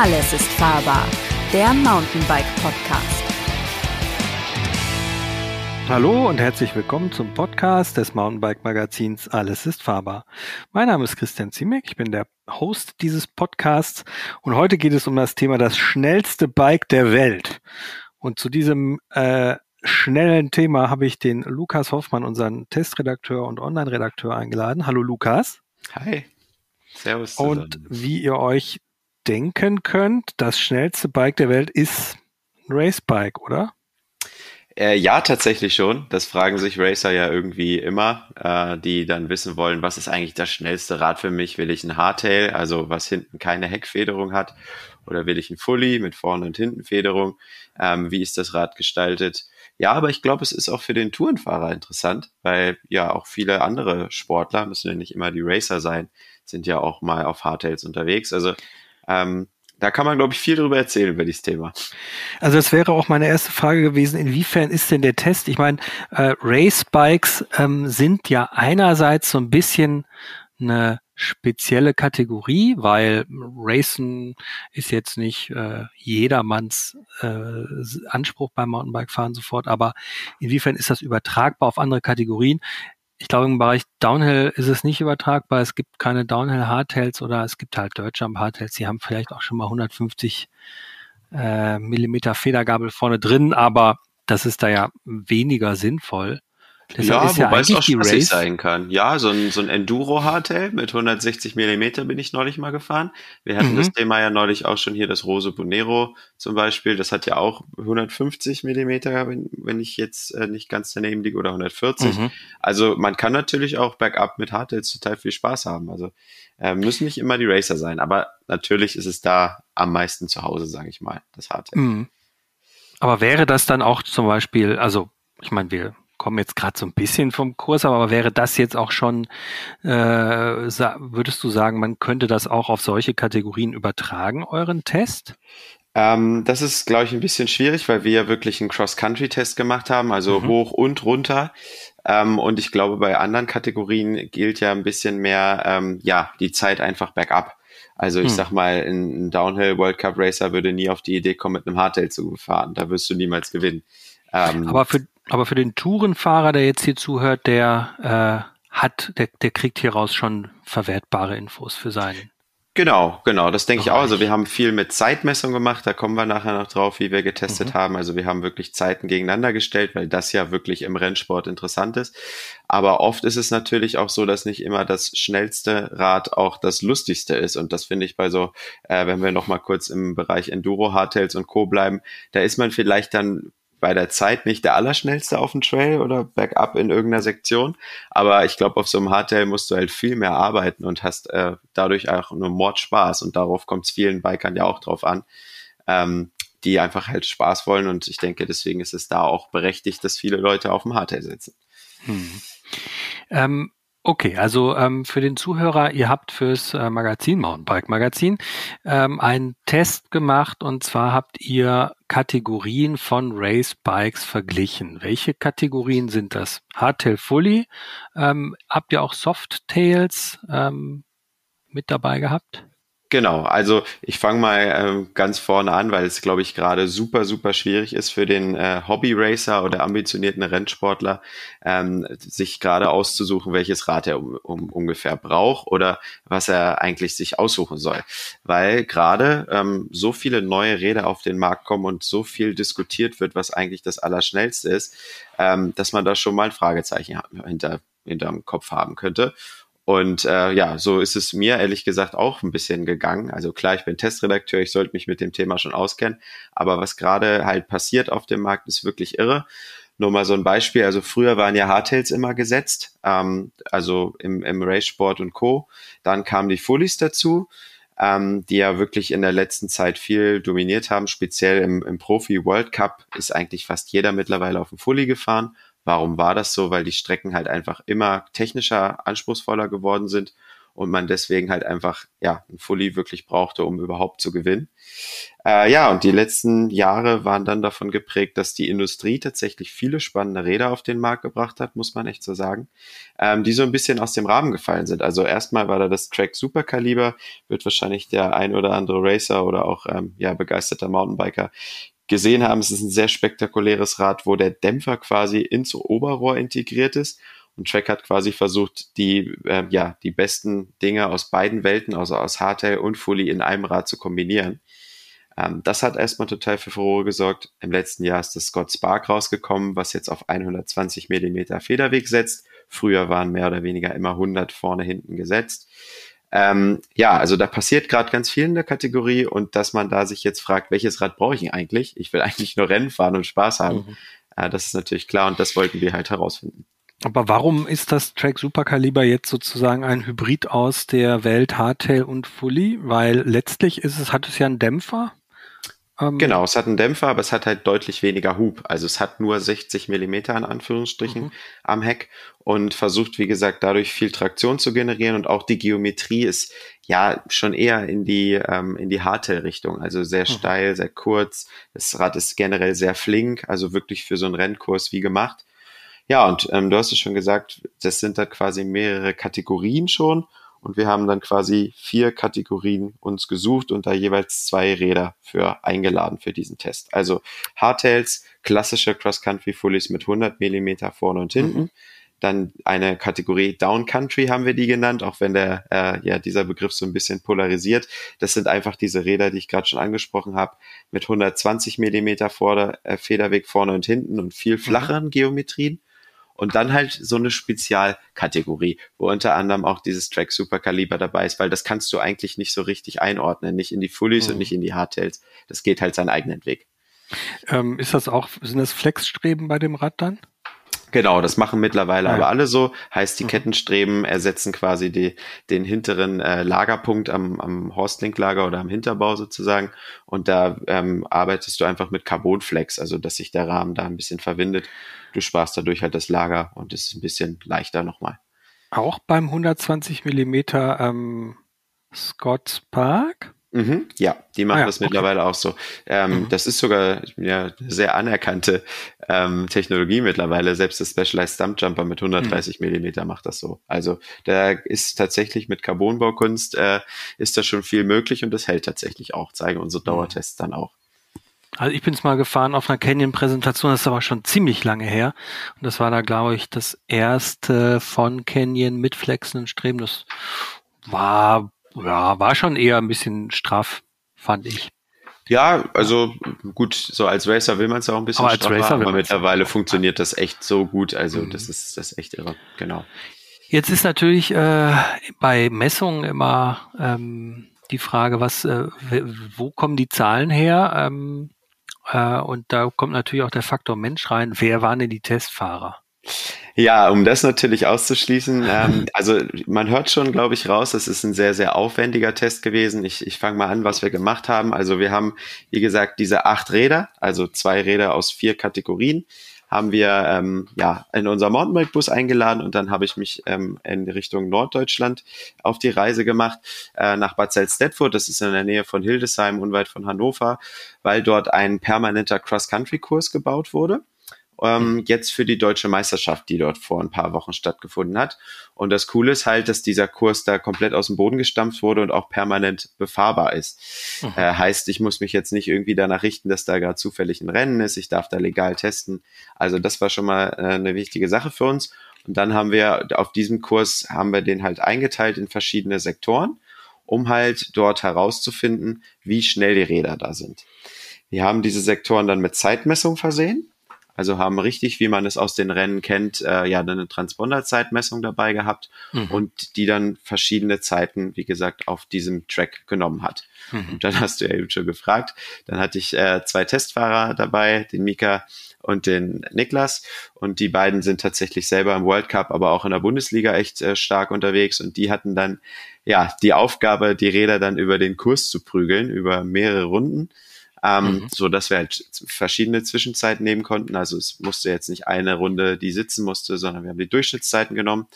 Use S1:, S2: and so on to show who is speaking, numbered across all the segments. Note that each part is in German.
S1: Alles ist fahrbar, der Mountainbike Podcast.
S2: Hallo und herzlich willkommen zum Podcast des Mountainbike Magazins Alles ist fahrbar. Mein Name ist Christian Ziemek, ich bin der Host dieses Podcasts und heute geht es um das Thema das schnellste Bike der Welt. Und zu diesem äh, schnellen Thema habe ich den Lukas Hoffmann, unseren Testredakteur und Online-Redakteur eingeladen. Hallo Lukas.
S3: Hi. Servus.
S2: Zusammen. Und wie ihr euch denken könnt, das schnellste Bike der Welt ist ein Racebike, oder?
S3: Äh, ja, tatsächlich schon. Das fragen sich Racer ja irgendwie immer, äh, die dann wissen wollen, was ist eigentlich das schnellste Rad für mich? Will ich ein Hardtail, also was hinten keine Heckfederung hat? Oder will ich ein Fully mit vorne und hinten Federung? Ähm, wie ist das Rad gestaltet? Ja, aber ich glaube, es ist auch für den Tourenfahrer interessant, weil ja auch viele andere Sportler, müssen ja nicht immer die Racer sein, sind ja auch mal auf Hardtails unterwegs. Also ähm, da kann man, glaube ich, viel darüber erzählen über dieses Thema.
S2: Also das wäre auch meine erste Frage gewesen, inwiefern ist denn der Test? Ich meine, äh, Racebikes ähm, sind ja einerseits so ein bisschen eine spezielle Kategorie, weil Racen ist jetzt nicht äh, jedermanns äh, Anspruch beim Mountainbike-Fahren sofort, aber inwiefern ist das übertragbar auf andere Kategorien? Ich glaube, im Bereich Downhill ist es nicht übertragbar. Es gibt keine Downhill Hardtails oder es gibt halt Dirtjump Hardtails. Die haben vielleicht auch schon mal 150 äh, Millimeter Federgabel vorne drin, aber das ist da ja weniger sinnvoll.
S3: Deshalb ja, ja wobei es auch spaßig sein kann. Ja, so ein, so ein Enduro-Hardtail mit 160 Millimeter bin ich neulich mal gefahren. Wir hatten mhm. das Thema ja neulich auch schon hier, das Rose Bonero zum Beispiel. Das hat ja auch 150 Millimeter, wenn, wenn ich jetzt äh, nicht ganz daneben liege, oder 140. Mhm. Also man kann natürlich auch bergab mit Hardtails total viel Spaß haben. Also äh, müssen nicht immer die Racer sein, aber natürlich ist es da am meisten zu Hause, sage ich mal, das Hardtail. Mhm.
S2: Aber wäre das dann auch zum Beispiel, also ich meine, wir kommen jetzt gerade so ein bisschen vom Kurs, aber wäre das jetzt auch schon, äh, würdest du sagen, man könnte das auch auf solche Kategorien übertragen, euren Test?
S3: Ähm, das ist, glaube ich, ein bisschen schwierig, weil wir ja wirklich einen Cross-Country-Test gemacht haben, also mhm. hoch und runter. Ähm, und ich glaube, bei anderen Kategorien gilt ja ein bisschen mehr, ähm, ja, die Zeit einfach bergab. Also ich hm. sag mal, ein Downhill World Cup Racer würde nie auf die Idee kommen, mit einem Hardtail zu fahren. Da wirst du niemals gewinnen.
S2: Ähm, aber für, aber für den Tourenfahrer, der jetzt hier zuhört, der äh, hat, der, der kriegt hieraus schon verwertbare Infos für seinen.
S3: Genau, genau, das denke ich auch. Also wir haben viel mit Zeitmessung gemacht, da kommen wir nachher noch drauf, wie wir getestet mhm. haben. Also wir haben wirklich Zeiten gegeneinander gestellt, weil das ja wirklich im Rennsport interessant ist. Aber oft ist es natürlich auch so, dass nicht immer das schnellste Rad auch das lustigste ist. Und das finde ich bei so, äh, wenn wir noch mal kurz im Bereich Enduro, Hardtails und Co. bleiben, da ist man vielleicht dann bei der Zeit nicht der Allerschnellste auf dem Trail oder bergab in irgendeiner Sektion. Aber ich glaube, auf so einem Hardtail musst du halt viel mehr arbeiten und hast äh, dadurch auch nur Mordspaß. Und darauf kommt es vielen Bikern ja auch drauf an, ähm, die einfach halt Spaß wollen. Und ich denke, deswegen ist es da auch berechtigt, dass viele Leute auf dem Hardtail sitzen. Hm.
S2: Ähm, Okay, also ähm, für den Zuhörer, ihr habt fürs äh, Magazin, Mountainbike Magazin, ähm, einen Test gemacht und zwar habt ihr Kategorien von Race Bikes verglichen. Welche Kategorien sind das? Hardtail Fully, ähm, habt ihr auch Softtails ähm, mit dabei gehabt?
S3: Genau, also ich fange mal äh, ganz vorne an, weil es, glaube ich, gerade super, super schwierig ist für den äh, Hobby-Racer oder ambitionierten Rennsportler, ähm, sich gerade auszusuchen, welches Rad er um, um, ungefähr braucht oder was er eigentlich sich aussuchen soll. Weil gerade ähm, so viele neue Räder auf den Markt kommen und so viel diskutiert wird, was eigentlich das Allerschnellste ist, ähm, dass man da schon mal ein Fragezeichen hinter, hinterm Kopf haben könnte. Und äh, ja, so ist es mir ehrlich gesagt auch ein bisschen gegangen. Also klar, ich bin Testredakteur, ich sollte mich mit dem Thema schon auskennen, aber was gerade halt passiert auf dem Markt, ist wirklich irre. Nur mal so ein Beispiel, also früher waren ja Hardtails immer gesetzt, ähm, also im, im Race-Sport und Co. Dann kamen die Fullies dazu, ähm, die ja wirklich in der letzten Zeit viel dominiert haben, speziell im, im Profi-World Cup ist eigentlich fast jeder mittlerweile auf dem Fully gefahren Warum war das so? Weil die Strecken halt einfach immer technischer, anspruchsvoller geworden sind und man deswegen halt einfach ja ein Fully wirklich brauchte, um überhaupt zu gewinnen. Äh, ja, und die letzten Jahre waren dann davon geprägt, dass die Industrie tatsächlich viele spannende Räder auf den Markt gebracht hat, muss man echt so sagen, ähm, die so ein bisschen aus dem Rahmen gefallen sind. Also erstmal war da das Track Superkaliber, wird wahrscheinlich der ein oder andere Racer oder auch ähm, ja begeisterter Mountainbiker gesehen haben. Es ist ein sehr spektakuläres Rad, wo der Dämpfer quasi ins Oberrohr integriert ist. Und Track hat quasi versucht, die, äh, ja, die besten Dinge aus beiden Welten, also aus Hardtail und Fully in einem Rad zu kombinieren. Ähm, das hat erstmal total für Furore gesorgt. Im letzten Jahr ist das Scott Spark rausgekommen, was jetzt auf 120 Millimeter Federweg setzt. Früher waren mehr oder weniger immer 100 vorne hinten gesetzt. Ähm, ja, also da passiert gerade ganz viel in der Kategorie und dass man da sich jetzt fragt, welches Rad brauche ich eigentlich? Ich will eigentlich nur Rennen fahren und Spaß haben. Mhm. Äh, das ist natürlich klar und das wollten wir halt herausfinden.
S2: Aber warum ist das Track Superkaliber jetzt sozusagen ein Hybrid aus der Welt Hardtail und Fully? Weil letztlich ist es, hat es ja einen Dämpfer
S3: ähm, genau, es hat einen Dämpfer, aber es hat halt deutlich weniger Hub. Also es hat nur 60 Millimeter in Anführungsstrichen mhm. am Heck und versucht, wie gesagt, dadurch viel Traktion zu generieren und auch die Geometrie ist ja schon eher in die, ähm, in die Hardtail-Richtung. Also sehr mhm. steil, sehr kurz. Das Rad ist generell sehr flink, also wirklich für so einen Rennkurs wie gemacht. Ja, und ähm, du hast es schon gesagt, das sind da quasi mehrere Kategorien schon und wir haben dann quasi vier Kategorien uns gesucht und da jeweils zwei Räder für eingeladen für diesen Test. Also Hardtails, klassische Cross-Country-Fullies mit 100 Millimeter vorne und hinten. Mhm. Dann eine Kategorie Down Country haben wir die genannt, auch wenn der äh, ja dieser Begriff so ein bisschen polarisiert. Das sind einfach diese Räder, die ich gerade schon angesprochen habe, mit 120 Millimeter Vorder äh, Federweg vorne und hinten und viel mhm. flacheren. Geometrien und dann halt so eine Spezialkategorie, wo unter anderem auch dieses Track Superkaliber dabei ist, weil das kannst du eigentlich nicht so richtig einordnen, nicht in die Fullies mhm. und nicht in die Hardtails. Das geht halt seinen eigenen Weg.
S2: Ähm, ist das auch, sind das Flexstreben bei dem Rad dann?
S3: Genau, das machen mittlerweile ja. aber alle so. Heißt, die mhm. Kettenstreben ersetzen quasi die, den hinteren äh, Lagerpunkt am, am Horstlink-Lager oder am Hinterbau sozusagen. Und da ähm, arbeitest du einfach mit Carbonflex, also dass sich der Rahmen da ein bisschen verwindet. Du sparst dadurch halt das Lager und es ist ein bisschen leichter nochmal.
S2: Auch beim 120 Millimeter ähm, Scott Park?
S3: Mhm, ja, die machen ah, ja, das mittlerweile okay. auch so. Ähm, mhm. Das ist sogar ja, sehr anerkannte ähm, Technologie mittlerweile. Selbst das Specialized Stump Jumper mit 130 mhm. Millimeter macht das so. Also da ist tatsächlich mit Carbonbaukunst äh, ist da schon viel möglich und das hält tatsächlich auch. Zeigen unsere mhm. Dauertests dann auch.
S2: Also ich bin es mal gefahren auf einer Canyon-Präsentation, das ist aber schon ziemlich lange her. Und das war da, glaube ich, das erste von Canyon mit flexenden Streben. Das war ja, war schon eher ein bisschen straff, fand ich.
S3: Ja, also gut, so als Racer will man es auch ein bisschen aber straff machen, aber mittlerweile funktioniert das echt so gut. Also mhm. das ist das ist echt irre, genau.
S2: Jetzt ist natürlich äh, bei Messungen immer ähm, die Frage, was, äh, wo kommen die Zahlen her? Ähm, äh, und da kommt natürlich auch der Faktor Mensch rein. Wer waren denn die Testfahrer?
S3: Ja, um das natürlich auszuschließen, ähm, also man hört schon, glaube ich, raus, es ist ein sehr, sehr aufwendiger Test gewesen. Ich, ich fange mal an, was wir gemacht haben. Also wir haben, wie gesagt, diese acht Räder, also zwei Räder aus vier Kategorien, haben wir ähm, ja in unser Mountainbike-Bus eingeladen und dann habe ich mich ähm, in Richtung Norddeutschland auf die Reise gemacht, äh, nach Bad Salzdetfurt, das ist in der Nähe von Hildesheim, unweit von Hannover, weil dort ein permanenter Cross-Country-Kurs gebaut wurde ähm, jetzt für die deutsche Meisterschaft, die dort vor ein paar Wochen stattgefunden hat. Und das Coole ist halt, dass dieser Kurs da komplett aus dem Boden gestampft wurde und auch permanent befahrbar ist. Mhm. Äh, heißt, ich muss mich jetzt nicht irgendwie danach richten, dass da gerade zufällig ein Rennen ist. Ich darf da legal testen. Also das war schon mal äh, eine wichtige Sache für uns. Und dann haben wir auf diesem Kurs haben wir den halt eingeteilt in verschiedene Sektoren, um halt dort herauszufinden, wie schnell die Räder da sind. Wir haben diese Sektoren dann mit Zeitmessung versehen. Also haben richtig, wie man es aus den Rennen kennt, äh, ja eine Transponderzeitmessung dabei gehabt mhm. und die dann verschiedene Zeiten, wie gesagt, auf diesem Track genommen hat. Mhm. Und dann hast du ja eben schon gefragt. Dann hatte ich äh, zwei Testfahrer dabei, den Mika und den Niklas. Und die beiden sind tatsächlich selber im World Cup, aber auch in der Bundesliga echt äh, stark unterwegs. Und die hatten dann ja die Aufgabe, die Räder dann über den Kurs zu prügeln, über mehrere Runden ähm, mhm. so dass wir halt verschiedene Zwischenzeiten nehmen konnten. Also es musste jetzt nicht eine Runde, die sitzen musste, sondern wir haben die Durchschnittszeiten genommen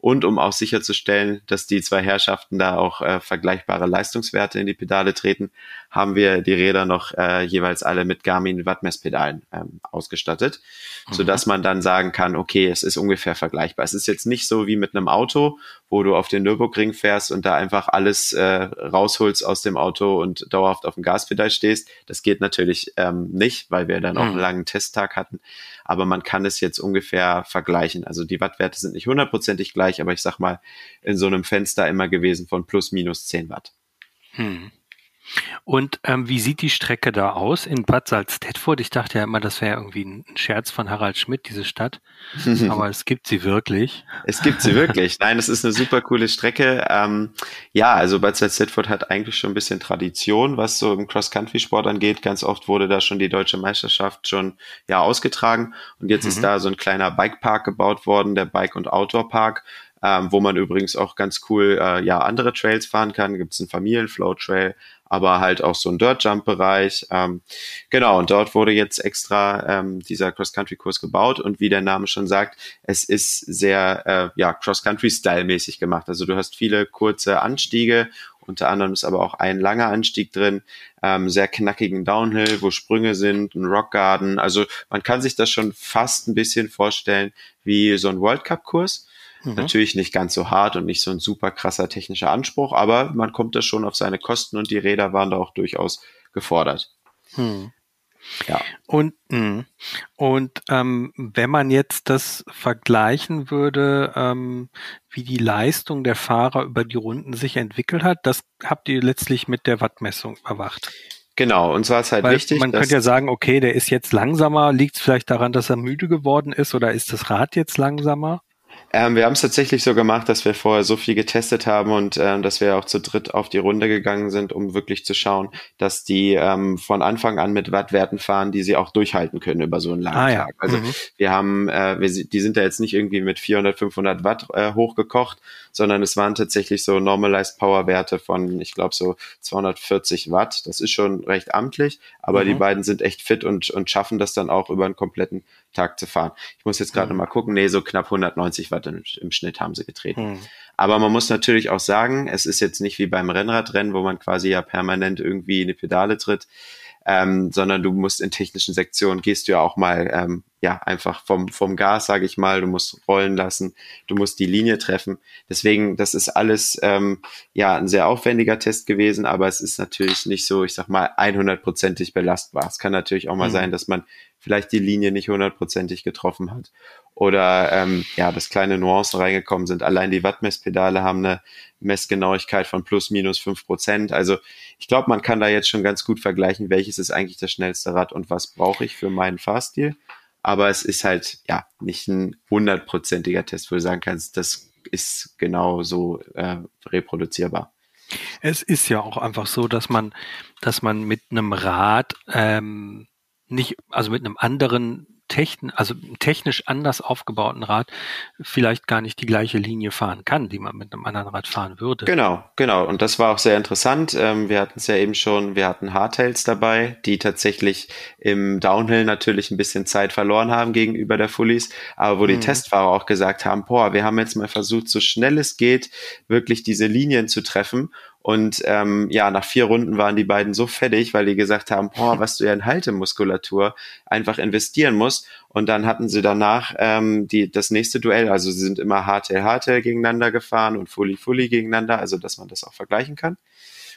S3: und um auch sicherzustellen, dass die zwei Herrschaften da auch äh, vergleichbare Leistungswerte in die Pedale treten, haben wir die Räder noch äh, jeweils alle mit Garmin Wattmesspedalen ähm, ausgestattet, mhm. so dass man dann sagen kann, okay, es ist ungefähr vergleichbar. Es ist jetzt nicht so wie mit einem Auto, wo du auf den Nürburgring fährst und da einfach alles äh, rausholst aus dem Auto und dauerhaft auf dem Gaspedal stehst. Das geht natürlich ähm, nicht, weil wir dann auch mhm. einen langen Testtag hatten. Aber man kann es jetzt ungefähr vergleichen. Also die Wattwerte sind nicht hundertprozentig gleich, aber ich sag mal in so einem Fenster immer gewesen von plus minus 10 Watt.
S2: Hm. Und ähm, wie sieht die Strecke da aus in Bad Salzdetfurt? Ich dachte ja immer, das wäre irgendwie ein Scherz von Harald Schmidt, diese Stadt. Aber es gibt sie wirklich.
S3: Es gibt sie wirklich. Nein, es ist eine super coole Strecke. Ähm, ja, also Bad Salzdetfurt hat eigentlich schon ein bisschen Tradition, was so im Cross-Country-Sport angeht. Ganz oft wurde da schon die deutsche Meisterschaft schon ja ausgetragen. Und jetzt mhm. ist da so ein kleiner Bikepark gebaut worden, der Bike- und Outdoor-Park ähm, wo man übrigens auch ganz cool äh, ja andere Trails fahren kann. Gibt es einen Familienflow-Trail, aber halt auch so ein Dirt-Jump-Bereich. Ähm, genau, und dort wurde jetzt extra ähm, dieser Cross-Country-Kurs gebaut und wie der Name schon sagt, es ist sehr äh, ja, Cross-Country-Style-mäßig gemacht. Also du hast viele kurze Anstiege unter anderem ist aber auch ein langer Anstieg drin, ähm, sehr knackigen Downhill, wo Sprünge sind, ein Rockgarden. Also man kann sich das schon fast ein bisschen vorstellen wie so ein World Cup Kurs. Mhm. Natürlich nicht ganz so hart und nicht so ein super krasser technischer Anspruch, aber man kommt da schon auf seine Kosten und die Räder waren da auch durchaus gefordert.
S2: Mhm. Ja. Und, mh. und ähm, wenn man jetzt das vergleichen würde, ähm, wie die Leistung der Fahrer über die Runden sich entwickelt hat, das habt ihr letztlich mit der Wattmessung überwacht.
S3: Genau, und zwar ist halt Weil wichtig.
S2: Man könnte ja sagen, okay, der ist jetzt langsamer, liegt es vielleicht daran, dass er müde geworden ist oder ist das Rad jetzt langsamer?
S3: Ähm, wir haben es tatsächlich so gemacht, dass wir vorher so viel getestet haben und ähm, dass wir auch zu dritt auf die Runde gegangen sind, um wirklich zu schauen, dass die ähm, von Anfang an mit Wattwerten fahren, die sie auch durchhalten können über so einen langen ah, Tag. Also mhm. wir haben, äh, wir, die sind da jetzt nicht irgendwie mit 400, 500 Watt äh, hochgekocht, sondern es waren tatsächlich so Normalized Power Werte von, ich glaube so 240 Watt. Das ist schon recht amtlich, aber mhm. die beiden sind echt fit und und schaffen das dann auch über einen kompletten Tag zu fahren. Ich muss jetzt gerade mhm. mal gucken, nee, so knapp 190 Watt im, im Schnitt haben sie getreten. Mhm. Aber man muss natürlich auch sagen, es ist jetzt nicht wie beim Rennradrennen, wo man quasi ja permanent irgendwie in die Pedale tritt ähm, sondern du musst in technischen Sektionen gehst du ja auch mal ähm, ja einfach vom vom Gas, sage ich mal, du musst rollen lassen, du musst die Linie treffen. Deswegen, das ist alles ähm, ja ein sehr aufwendiger Test gewesen, aber es ist natürlich nicht so, ich sag mal, 100%ig belastbar. Es kann natürlich auch mal mhm. sein, dass man vielleicht die Linie nicht hundertprozentig getroffen hat oder ähm, ja, dass kleine Nuancen reingekommen sind. Allein die Wattmesspedale haben eine Messgenauigkeit von plus minus fünf Prozent. Also ich glaube, man kann da jetzt schon ganz gut vergleichen, welches ist eigentlich das schnellste Rad und was brauche ich für meinen Fahrstil. Aber es ist halt ja nicht ein hundertprozentiger Test, wo du sagen kannst, das ist genau so äh, reproduzierbar.
S2: Es ist ja auch einfach so, dass man, dass man mit einem Rad ähm, nicht, also mit einem anderen techn also technisch anders aufgebauten Rad vielleicht gar nicht die gleiche Linie fahren kann, die man mit einem anderen Rad fahren würde.
S3: Genau, genau. Und das war auch sehr interessant. Ähm, wir hatten es ja eben schon, wir hatten Hardtails dabei, die tatsächlich im Downhill natürlich ein bisschen Zeit verloren haben gegenüber der Fullies, aber wo die mhm. Testfahrer auch gesagt haben, boah, wir haben jetzt mal versucht, so schnell es geht, wirklich diese Linien zu treffen und ähm, ja, nach vier Runden waren die beiden so fertig, weil die gesagt haben, boah, was du ja in Haltemuskulatur einfach investieren musst. Und dann hatten sie danach ähm, die, das nächste Duell, also sie sind immer Hardtail, Hardtail gegeneinander gefahren und Fully, Fully gegeneinander, also dass man das auch vergleichen kann.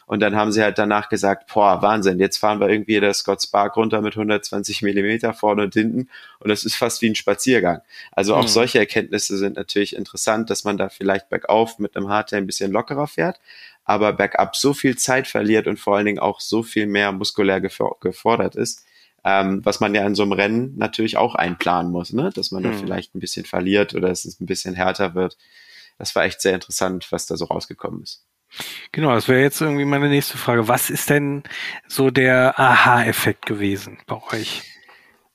S3: Und dann haben sie halt danach gesagt, boah, Wahnsinn, jetzt fahren wir irgendwie der Scott Spark runter mit 120 Millimeter vorne und hinten und das ist fast wie ein Spaziergang. Also auch mhm. solche Erkenntnisse sind natürlich interessant, dass man da vielleicht bergauf mit einem Hardtail ein bisschen lockerer fährt, aber bergab so viel Zeit verliert und vor allen Dingen auch so viel mehr muskulär gefordert ist, ähm, was man ja in so einem Rennen natürlich auch einplanen muss, ne? dass man mhm. da vielleicht ein bisschen verliert oder dass es ein bisschen härter wird. Das war echt sehr interessant, was da so rausgekommen ist.
S2: Genau, das wäre jetzt irgendwie meine nächste Frage. Was ist denn so der Aha-Effekt gewesen bei euch?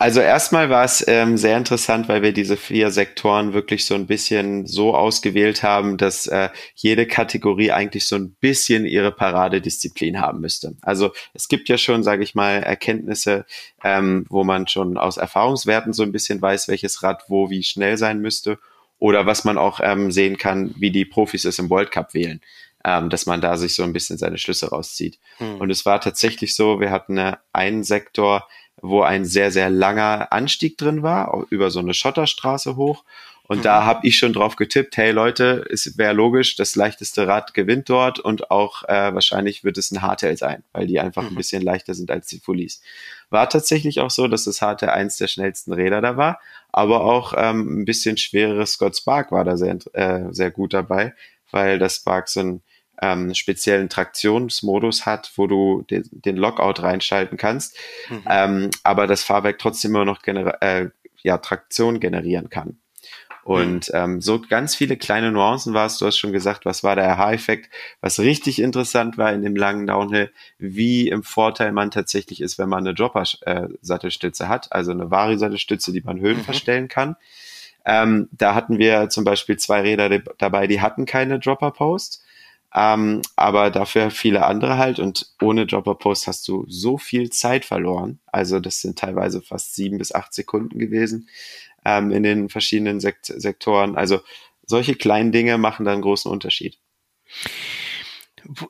S3: Also erstmal war es ähm, sehr interessant, weil wir diese vier Sektoren wirklich so ein bisschen so ausgewählt haben, dass äh, jede Kategorie eigentlich so ein bisschen ihre Paradedisziplin haben müsste. Also es gibt ja schon, sage ich mal, Erkenntnisse, ähm, wo man schon aus Erfahrungswerten so ein bisschen weiß, welches Rad wo wie schnell sein müsste. Oder was man auch ähm, sehen kann, wie die Profis es im World Cup wählen, ähm, dass man da sich so ein bisschen seine Schlüsse rauszieht. Hm. Und es war tatsächlich so, wir hatten äh, einen Sektor, wo ein sehr, sehr langer Anstieg drin war, über so eine Schotterstraße hoch. Und mhm. da habe ich schon drauf getippt, hey Leute, es wäre logisch, das leichteste Rad gewinnt dort und auch äh, wahrscheinlich wird es ein Hardtail sein, weil die einfach mhm. ein bisschen leichter sind als die Fullies. War tatsächlich auch so, dass das Hardtail eins der schnellsten Räder da war, aber auch ähm, ein bisschen schwereres Scott Spark war da sehr, äh, sehr gut dabei, weil das Spark so einen ähm, speziellen Traktionsmodus hat, wo du den, den Lockout reinschalten kannst, mhm. ähm, aber das Fahrwerk trotzdem immer noch äh, ja, Traktion generieren kann. Und ähm, so ganz viele kleine Nuancen war es. Du hast schon gesagt, was war der Aha-Effekt? Was richtig interessant war in dem langen Downhill, wie im Vorteil man tatsächlich ist, wenn man eine Dropper-Sattelstütze hat, also eine Vari-Sattelstütze, die man Höhen mhm. verstellen kann. Ähm, da hatten wir zum Beispiel zwei Räder dabei, die hatten keine Dropper-Post. Ähm, aber dafür viele andere halt und ohne Dropper Post hast du so viel Zeit verloren. Also das sind teilweise fast sieben bis acht Sekunden gewesen ähm, in den verschiedenen Sekt Sektoren. Also solche kleinen Dinge machen da einen großen Unterschied.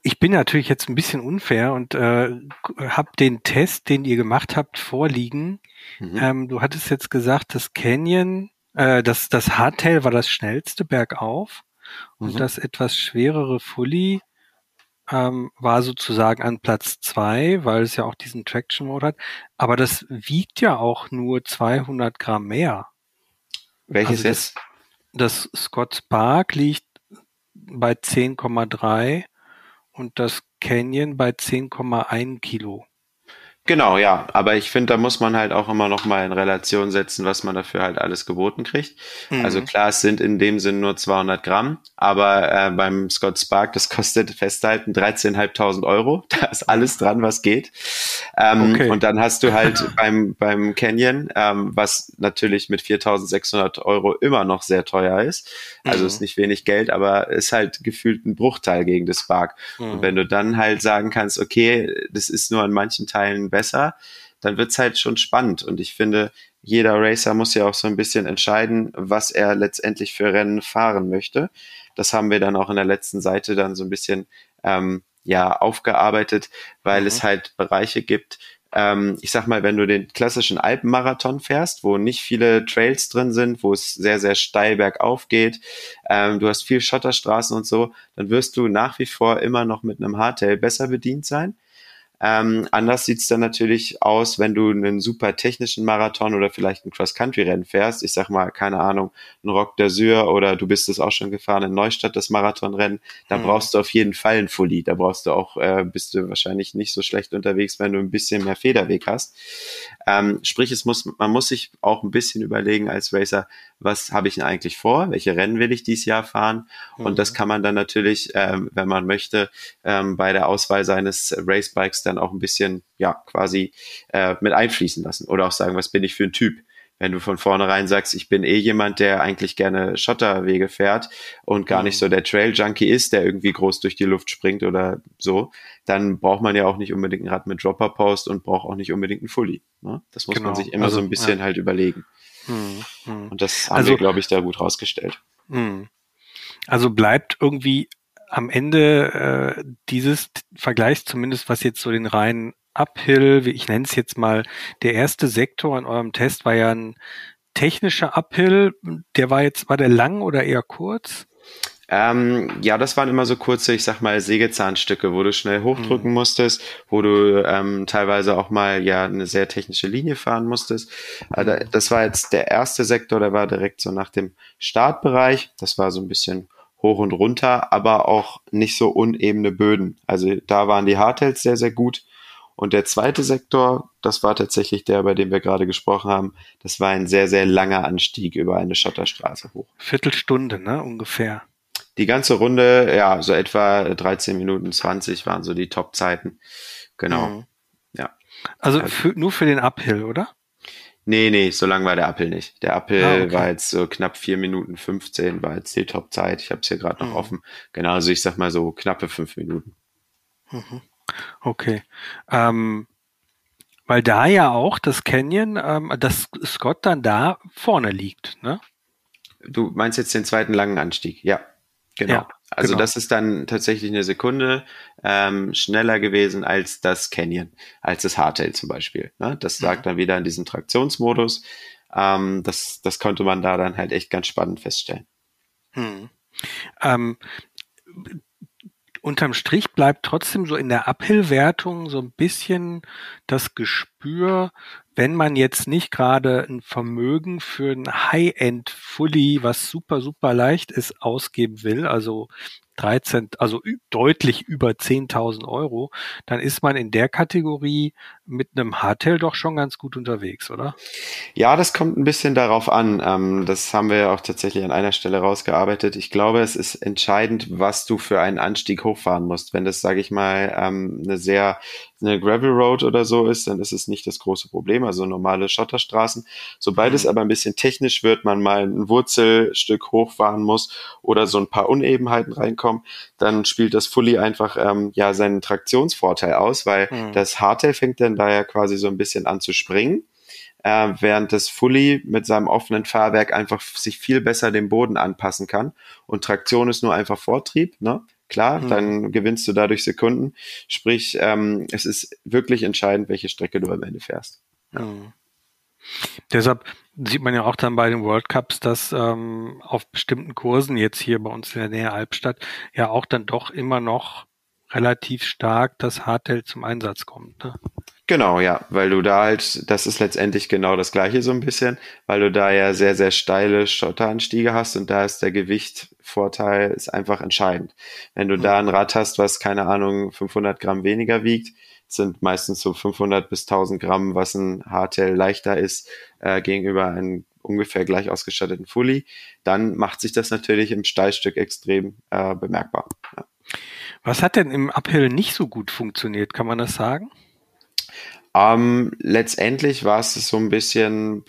S2: Ich bin natürlich jetzt ein bisschen unfair und äh, habe den Test, den ihr gemacht habt, vorliegen. Mhm. Ähm, du hattest jetzt gesagt, das Canyon, äh, das, das Hardtail war das schnellste bergauf und mhm. das etwas schwerere Fully ähm, war sozusagen an Platz zwei, weil es ja auch diesen Traction Mode hat. Aber das wiegt ja auch nur 200 Gramm mehr.
S3: Welches also jetzt?
S2: Das, das Scott Spark liegt bei 10,3 und das Canyon bei 10,1 Kilo.
S3: Genau, ja. Aber ich finde, da muss man halt auch immer noch mal in Relation setzen, was man dafür halt alles geboten kriegt. Mhm. Also klar, es sind in dem Sinn nur 200 Gramm, aber äh, beim Scott Spark, das kostet festhalten 13.500 Euro. Da ist alles dran, was geht. Ähm, okay. Und dann hast du halt beim, beim Canyon, ähm, was natürlich mit 4.600 Euro immer noch sehr teuer ist. Also mhm. ist nicht wenig Geld, aber ist halt gefühlt ein Bruchteil gegen das Spark. Mhm. Und wenn du dann halt sagen kannst, okay, das ist nur an manchen Teilen besser, dann wird's halt schon spannend. Und ich finde, jeder Racer muss ja auch so ein bisschen entscheiden, was er letztendlich für Rennen fahren möchte. Das haben wir dann auch in der letzten Seite dann so ein bisschen ähm, ja aufgearbeitet, weil mhm. es halt Bereiche gibt, ähm, ich sag mal, wenn du den klassischen Alpenmarathon fährst, wo nicht viele Trails drin sind, wo es sehr, sehr steil bergauf geht, ähm, du hast viel Schotterstraßen und so, dann wirst du nach wie vor immer noch mit einem Hardtail besser bedient sein. Ähm, anders sieht's dann natürlich aus, wenn du einen super technischen Marathon oder vielleicht ein Cross-Country-Rennen fährst. Ich sag mal, keine Ahnung, ein Rock d'Azur oder du bist es auch schon gefahren in Neustadt, das Marathonrennen. Da mhm. brauchst du auf jeden Fall ein Fully. Da brauchst du auch, äh, bist du wahrscheinlich nicht so schlecht unterwegs, wenn du ein bisschen mehr Federweg hast. Ähm, sprich, es muss, man muss sich auch ein bisschen überlegen als Racer, was habe ich denn eigentlich vor? Welche Rennen will ich dieses Jahr fahren? Mhm. Und das mhm. kann man dann natürlich, ähm, wenn man möchte, ähm, bei der Auswahl seines Racebikes dann auch ein bisschen, ja, quasi äh, mit einfließen lassen. Oder auch sagen, was bin ich für ein Typ? Wenn du von vornherein sagst, ich bin eh jemand, der eigentlich gerne Schotterwege fährt und gar mhm. nicht so der Trail-Junkie ist, der irgendwie groß durch die Luft springt oder so, dann braucht man ja auch nicht unbedingt ein Rad mit Dropper-Post und braucht auch nicht unbedingt ein Fully. Ne? Das muss genau. man sich immer also, so ein bisschen ja. halt überlegen. Mhm. mhm. Und das haben also, wir, glaube ich, da gut rausgestellt.
S2: Mhm. Also bleibt irgendwie am Ende äh, dieses Vergleichs, zumindest was jetzt so den reinen Uphill, wie ich nenne es jetzt mal, der erste Sektor in eurem Test war ja ein technischer Uphill. Der war jetzt, war der lang oder eher kurz?
S3: Ähm, ja, das waren immer so kurze, ich sag mal, Sägezahnstücke, wo du schnell hochdrücken mhm. musstest, wo du ähm, teilweise auch mal ja eine sehr technische Linie fahren musstest. Also, das war jetzt der erste Sektor, der war direkt so nach dem Startbereich. Das war so ein bisschen hoch und runter, aber auch nicht so unebene Böden. Also da waren die Hardtails sehr, sehr gut. Und der zweite Sektor, das war tatsächlich der, bei dem wir gerade gesprochen haben, das war ein sehr, sehr langer Anstieg über eine Schotterstraße hoch.
S2: Viertelstunde, ne, ungefähr.
S3: Die ganze Runde, ja, so etwa 13 Minuten 20 waren so die Top-Zeiten. Genau. Mhm. Ja.
S2: Also, also für, nur für den Uphill, oder?
S3: Nee, nee, so lang war der Appel nicht. Der Appel ah, okay. war jetzt so knapp vier Minuten 15, war jetzt die Top-Zeit. Ich habe es hier gerade noch mhm. offen. Genau, also ich sag mal so knappe fünf Minuten.
S2: Mhm. Okay. Ähm, weil da ja auch das Canyon, ähm, dass Scott dann da vorne liegt, ne?
S3: Du meinst jetzt den zweiten langen Anstieg, ja. Genau. Ja, also genau. das ist dann tatsächlich eine Sekunde ähm, schneller gewesen als das Canyon, als das Hardtail zum Beispiel. Ne? Das sagt dann wieder in diesem Traktionsmodus. Ähm, das, das konnte man da dann halt echt ganz spannend feststellen.
S2: Hm. Ähm, unterm Strich bleibt trotzdem so in der Uphill-Wertung so ein bisschen das Gespür, wenn man jetzt nicht gerade ein Vermögen für ein High-End-Fully, was super, super leicht ist, ausgeben will, also 13, also deutlich über 10.000 Euro, dann ist man in der Kategorie mit einem Hardtail doch schon ganz gut unterwegs, oder?
S3: Ja, das kommt ein bisschen darauf an. Ähm, das haben wir ja auch tatsächlich an einer Stelle rausgearbeitet. Ich glaube, es ist entscheidend, was du für einen Anstieg hochfahren musst. Wenn das, sage ich mal, ähm, eine sehr eine Gravel Road oder so ist, dann ist es nicht das große Problem, also normale Schotterstraßen. Sobald mhm. es aber ein bisschen technisch wird, man mal ein Wurzelstück hochfahren muss oder so ein paar Unebenheiten reinkommen, dann spielt das Fully einfach ähm, ja seinen Traktionsvorteil aus, weil mhm. das Hardtail fängt dann da ja quasi so ein bisschen an zu springen. Äh, während das Fully mit seinem offenen Fahrwerk einfach sich viel besser dem Boden anpassen kann. Und Traktion ist nur einfach Vortrieb. Ne? Klar, mhm. dann gewinnst du dadurch Sekunden. Sprich, ähm, es ist wirklich entscheidend, welche Strecke du am Ende fährst. Ja. Mhm.
S2: Deshalb sieht man ja auch dann bei den World Cups, dass ähm, auf bestimmten Kursen, jetzt hier bei uns in der Nähe Albstadt, ja auch dann doch immer noch relativ stark das Hardtail zum Einsatz kommt. Ne?
S3: Genau, ja, weil du da halt, das ist letztendlich genau das gleiche so ein bisschen, weil du da ja sehr, sehr steile Schotteranstiege hast und da ist der Gewichtvorteil ist einfach entscheidend. Wenn du da ein Rad hast, was keine Ahnung 500 Gramm weniger wiegt, sind meistens so 500 bis 1000 Gramm, was ein Hardtail leichter ist äh, gegenüber einem ungefähr gleich ausgestatteten Fully, dann macht sich das natürlich im Steilstück extrem äh, bemerkbar. Ja.
S2: Was hat denn im Uphill nicht so gut funktioniert? Kann man das sagen?
S3: Ähm, letztendlich war es so ein bisschen,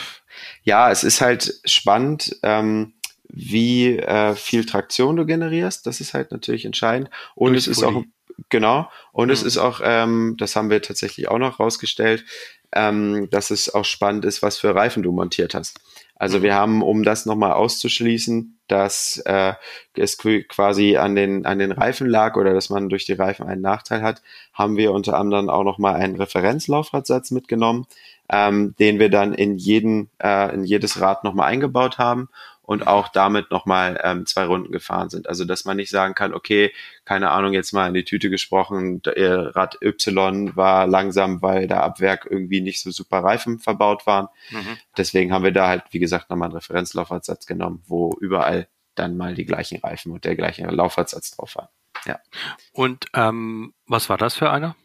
S3: ja, es ist halt spannend, ähm, wie äh, viel Traktion du generierst. Das ist halt natürlich entscheidend. Und Durch es ist auch, genau, und mhm. es ist auch, ähm, das haben wir tatsächlich auch noch rausgestellt, ähm, dass es auch spannend ist, was für Reifen du montiert hast. Also wir haben, um das nochmal auszuschließen, dass äh, es quasi an den, an den Reifen lag oder dass man durch die Reifen einen Nachteil hat, haben wir unter anderem auch nochmal einen Referenzlaufradsatz mitgenommen, ähm, den wir dann in jeden, äh, in jedes Rad nochmal eingebaut haben und auch damit nochmal ähm, zwei Runden gefahren sind. Also dass man nicht sagen kann, okay, keine Ahnung, jetzt mal in die Tüte gesprochen, der Rad Y war langsam, weil da ab Werk irgendwie nicht so super Reifen verbaut waren. Mhm. Deswegen haben wir da halt, wie gesagt, nochmal einen Referenzlaufradsatz genommen, wo überall dann mal die gleichen Reifen und der gleiche Laufradsatz drauf war. Ja.
S2: Und ähm, was war das für einer?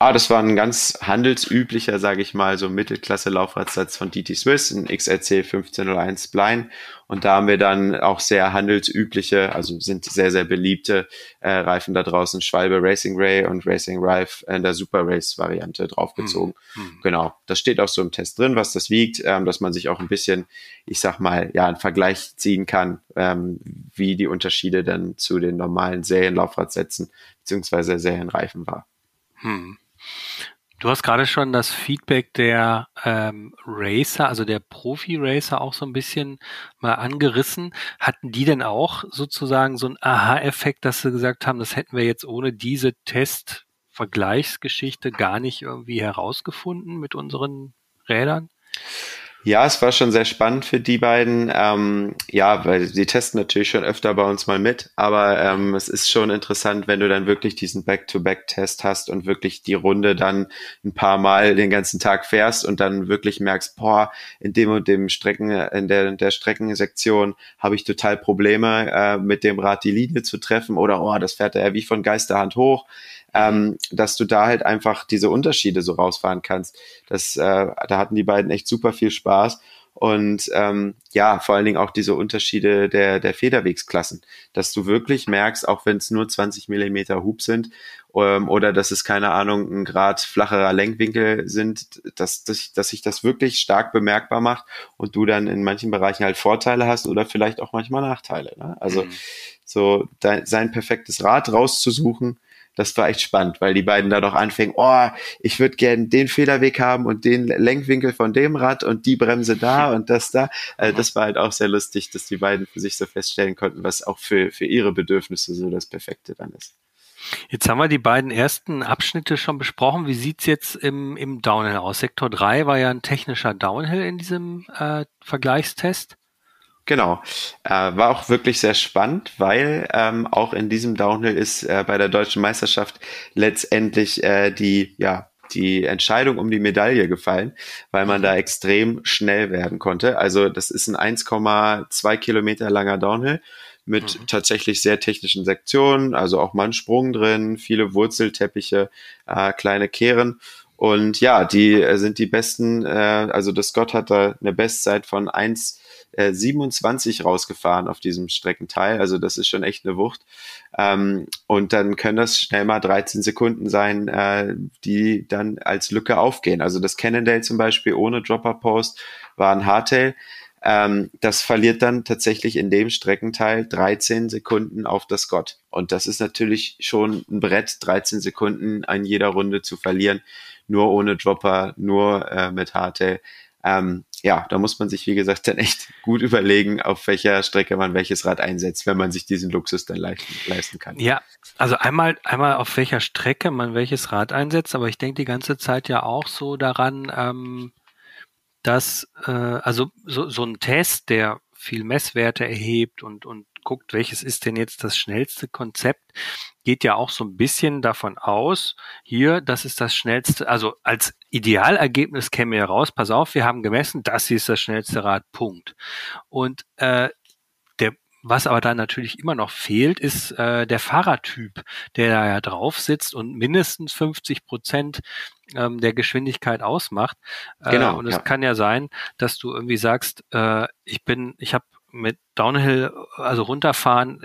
S3: Ah, das war ein ganz handelsüblicher, sage ich mal, so Mittelklasse-Laufradsatz von DT Swiss, ein XRC 1501 Spline. Und da haben wir dann auch sehr handelsübliche, also sind sehr, sehr beliebte äh, Reifen da draußen, Schwalbe Racing Ray und Racing Rife in der Super Race Variante draufgezogen. Mhm. Genau, das steht auch so im Test drin, was das wiegt, ähm, dass man sich auch ein bisschen, ich sag mal, ja, einen Vergleich ziehen kann, ähm, wie die Unterschiede dann zu den normalen Serienlaufradsätzen beziehungsweise Serienreifen war.
S2: Hm. Du hast gerade schon das Feedback der ähm, Racer, also der Profi-Racer auch so ein bisschen mal angerissen. Hatten die denn auch sozusagen so einen Aha-Effekt, dass sie gesagt haben, das hätten wir jetzt ohne diese Test-Vergleichsgeschichte gar nicht irgendwie herausgefunden mit unseren Rädern?
S3: Ja, es war schon sehr spannend für die beiden. Ähm, ja, weil sie testen natürlich schon öfter bei uns mal mit, aber ähm, es ist schon interessant, wenn du dann wirklich diesen Back-to-Back-Test hast und wirklich die Runde dann ein paar Mal den ganzen Tag fährst und dann wirklich merkst, boah, in dem und dem Strecken, in der, in der Streckensektion habe ich total Probleme, äh, mit dem Rad die Linie zu treffen oder oh, das fährt er ja wie von Geisterhand hoch ähm, dass du da halt einfach diese Unterschiede so rausfahren kannst. Das, äh, da hatten die beiden echt super viel Spaß. Und ähm, ja, vor allen Dingen auch diese Unterschiede der, der Federwegsklassen, dass du wirklich merkst, auch wenn es nur 20 Millimeter Hub sind ähm, oder dass es, keine Ahnung, ein Grad flacherer Lenkwinkel sind, dass, dass, dass sich das wirklich stark bemerkbar macht und du dann in manchen Bereichen halt Vorteile hast oder vielleicht auch manchmal Nachteile. Ne? Also mhm. so dein, sein perfektes Rad rauszusuchen, das war echt spannend, weil die beiden da doch anfingen, oh, ich würde gern den Federweg haben und den Lenkwinkel von dem Rad und die Bremse da und das da. Also das war halt auch sehr lustig, dass die beiden für sich so feststellen konnten, was auch für, für ihre Bedürfnisse so das Perfekte dann ist.
S2: Jetzt haben wir die beiden ersten Abschnitte schon besprochen. Wie sieht's jetzt im, im Downhill aus? Sektor 3 war ja ein technischer Downhill in diesem äh, Vergleichstest.
S3: Genau. Äh, war auch wirklich sehr spannend, weil ähm, auch in diesem Downhill ist äh, bei der deutschen Meisterschaft letztendlich äh, die, ja, die Entscheidung um die Medaille gefallen, weil man da extrem schnell werden konnte. Also das ist ein 1,2 Kilometer langer Downhill mit mhm. tatsächlich sehr technischen Sektionen, also auch mal ein Sprung drin, viele Wurzelteppiche, äh, kleine Kehren. Und ja, die äh, sind die besten, äh, also das Scott hat da eine Bestzeit von 1 äh, 27 rausgefahren auf diesem Streckenteil. Also das ist schon echt eine Wucht. Ähm, und dann können das schnell mal 13 Sekunden sein, äh, die dann als Lücke aufgehen. Also das Cannondale zum Beispiel ohne Dropper Post war ein Hardtail. Ähm, das verliert dann tatsächlich in dem Streckenteil 13 Sekunden auf das Scott. Und das ist natürlich schon ein Brett, 13 Sekunden an jeder Runde zu verlieren, nur ohne Dropper, nur äh, mit Hardtail. Ähm, ja, da muss man sich, wie gesagt, dann echt gut überlegen, auf welcher Strecke man welches Rad einsetzt, wenn man sich diesen Luxus dann leisten, kann.
S2: Ja, also einmal, einmal auf welcher Strecke man welches Rad einsetzt, aber ich denke die ganze Zeit ja auch so daran, ähm, dass äh, also so, so ein Test, der viel Messwerte erhebt und, und guckt, welches ist denn jetzt das schnellste Konzept, geht ja auch so ein bisschen davon aus, hier, das ist das schnellste, also als Idealergebnis käme ja raus, pass auf, wir haben gemessen, das hier ist das schnellste Rad, Punkt. Und äh, was aber dann natürlich immer noch fehlt, ist äh, der Fahrertyp, der da ja drauf sitzt und mindestens 50 Prozent ähm, der Geschwindigkeit ausmacht. Äh, genau. Und es ja. kann ja sein, dass du irgendwie sagst, äh, ich bin, ich habe mit Downhill, also runterfahren,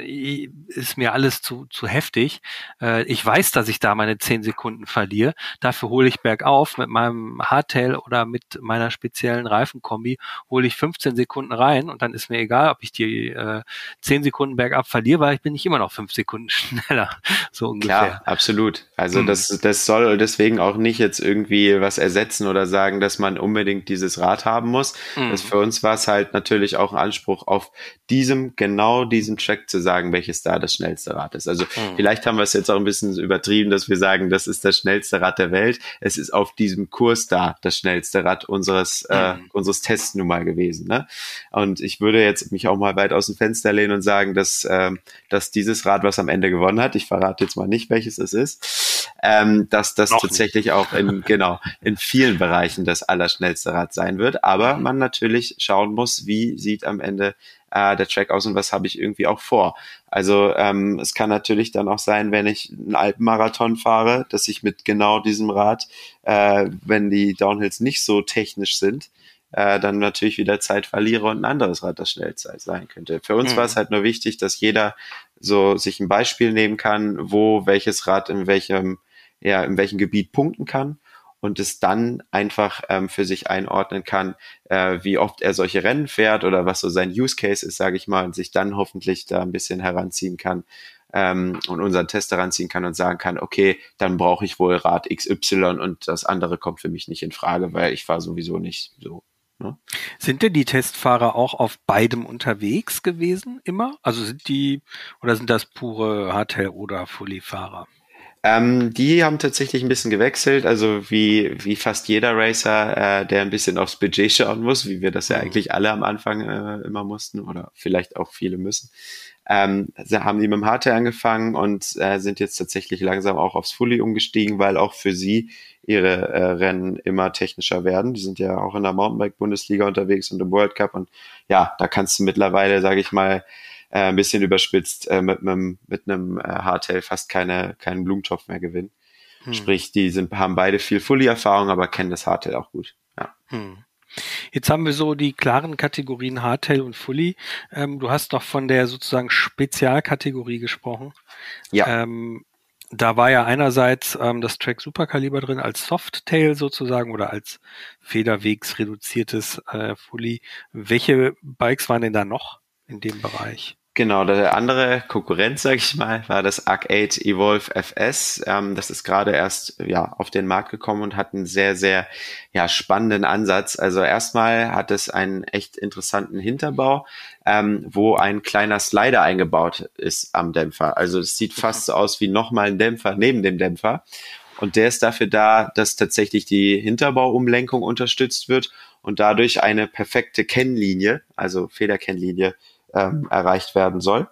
S2: ist mir alles zu, zu heftig. Äh, ich weiß, dass ich da meine zehn Sekunden verliere. Dafür hole ich bergauf mit meinem Hardtail oder mit meiner speziellen Reifenkombi, hole ich 15 Sekunden rein und dann ist mir egal, ob ich die äh, 10 Sekunden bergab verliere, weil ich bin nicht immer noch fünf Sekunden schneller. So ungefähr. Klar,
S3: absolut. Also mhm. das, das soll deswegen auch nicht jetzt irgendwie was ersetzen oder sagen, dass man unbedingt dieses Rad haben muss. Mhm. Das für uns war es halt natürlich auch ein Anspruch auf diesem, genau diesem Track zu sagen, welches da das schnellste Rad ist. Also mhm. vielleicht haben wir es jetzt auch ein bisschen übertrieben, dass wir sagen, das ist das schnellste Rad der Welt. Es ist auf diesem Kurs da das schnellste Rad unseres, mhm. äh, unseres Tests nun mal gewesen. Ne? Und ich würde jetzt mich auch mal weit aus dem Fenster lehnen und sagen, dass, äh, dass dieses Rad, was am Ende gewonnen hat, ich verrate jetzt mal nicht, welches es ist, ähm, dass das Noch tatsächlich nicht. auch in, genau, in vielen Bereichen das allerschnellste Rad sein wird. Aber man natürlich schauen muss, wie sieht am Ende äh, der Track aus und was habe ich irgendwie auch vor. Also ähm, es kann natürlich dann auch sein, wenn ich einen Alpenmarathon fahre, dass ich mit genau diesem Rad, äh, wenn die Downhills nicht so technisch sind, äh, dann natürlich wieder Zeit verliere und ein anderes Rad das schnellste sein könnte. Für uns mhm. war es halt nur wichtig, dass jeder so sich ein Beispiel nehmen kann, wo welches Rad in welchem ja, in welchem Gebiet punkten kann und es dann einfach ähm, für sich einordnen kann, äh, wie oft er solche Rennen fährt oder was so sein Use Case ist, sage ich mal, und sich dann hoffentlich da ein bisschen heranziehen kann ähm, und unseren Test heranziehen kann und sagen kann, okay, dann brauche ich wohl Rad XY und das andere kommt für mich nicht in Frage, weil ich fahre sowieso nicht so.
S2: Ne? Sind denn die Testfahrer auch auf beidem unterwegs gewesen immer? Also sind die oder sind das pure Hardtail oder Fully-Fahrer?
S3: Ähm, die haben tatsächlich ein bisschen gewechselt, also wie, wie fast jeder Racer, äh, der ein bisschen aufs Budget schauen muss, wie wir das ja mhm. eigentlich alle am Anfang äh, immer mussten oder vielleicht auch viele müssen. Ähm, sie haben die mit dem Hardtail angefangen und äh, sind jetzt tatsächlich langsam auch aufs Fully umgestiegen, weil auch für sie ihre äh, Rennen immer technischer werden. Die sind ja auch in der Mountainbike-Bundesliga unterwegs und im World Cup und ja, da kannst du mittlerweile, sage ich mal, äh, ein bisschen überspitzt äh, mit einem mit einem äh, Hardtail fast keine keinen Blumentopf mehr gewinnen. Hm. Sprich, die sind haben beide viel Fully-Erfahrung, aber kennen das Hardtail auch gut. Ja. Hm.
S2: Jetzt haben wir so die klaren Kategorien Hardtail und Fully. Ähm, du hast doch von der sozusagen Spezialkategorie gesprochen. Ja. Ähm, da war ja einerseits ähm, das Track Superkaliber drin als Softtail sozusagen oder als federwegsreduziertes äh, Fully. Welche Bikes waren denn da noch in dem Bereich?
S3: Genau, der andere Konkurrent, sage ich mal, war das Arcade Evolve FS. Ähm, das ist gerade erst ja auf den Markt gekommen und hat einen sehr, sehr ja, spannenden Ansatz. Also erstmal hat es einen echt interessanten Hinterbau, ähm, wo ein kleiner Slider eingebaut ist am Dämpfer. Also es sieht fast so aus wie nochmal ein Dämpfer neben dem Dämpfer. Und der ist dafür da, dass tatsächlich die Hinterbaumumlenkung unterstützt wird und dadurch eine perfekte Kennlinie, also Federkennlinie, ähm, erreicht werden soll.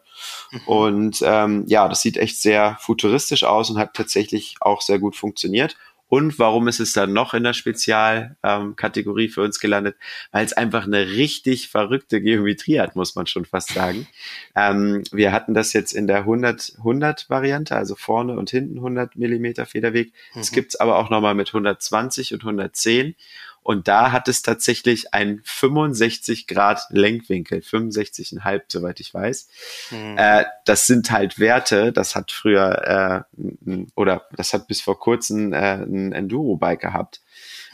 S3: Mhm. Und ähm, ja, das sieht echt sehr futuristisch aus und hat tatsächlich auch sehr gut funktioniert. Und warum ist es dann noch in der Spezialkategorie ähm, für uns gelandet? Weil es einfach eine richtig verrückte Geometrie hat, muss man schon fast sagen. Ähm, wir hatten das jetzt in der 100-100 Variante, also vorne und hinten 100 Millimeter Federweg. Es mhm. gibt's aber auch nochmal mit 120 und 110. Und da hat es tatsächlich einen 65 Grad Lenkwinkel, 65,5, soweit ich weiß. Mhm. Äh, das sind halt Werte, das hat früher äh, oder das hat bis vor kurzem äh, ein Enduro-Bike gehabt.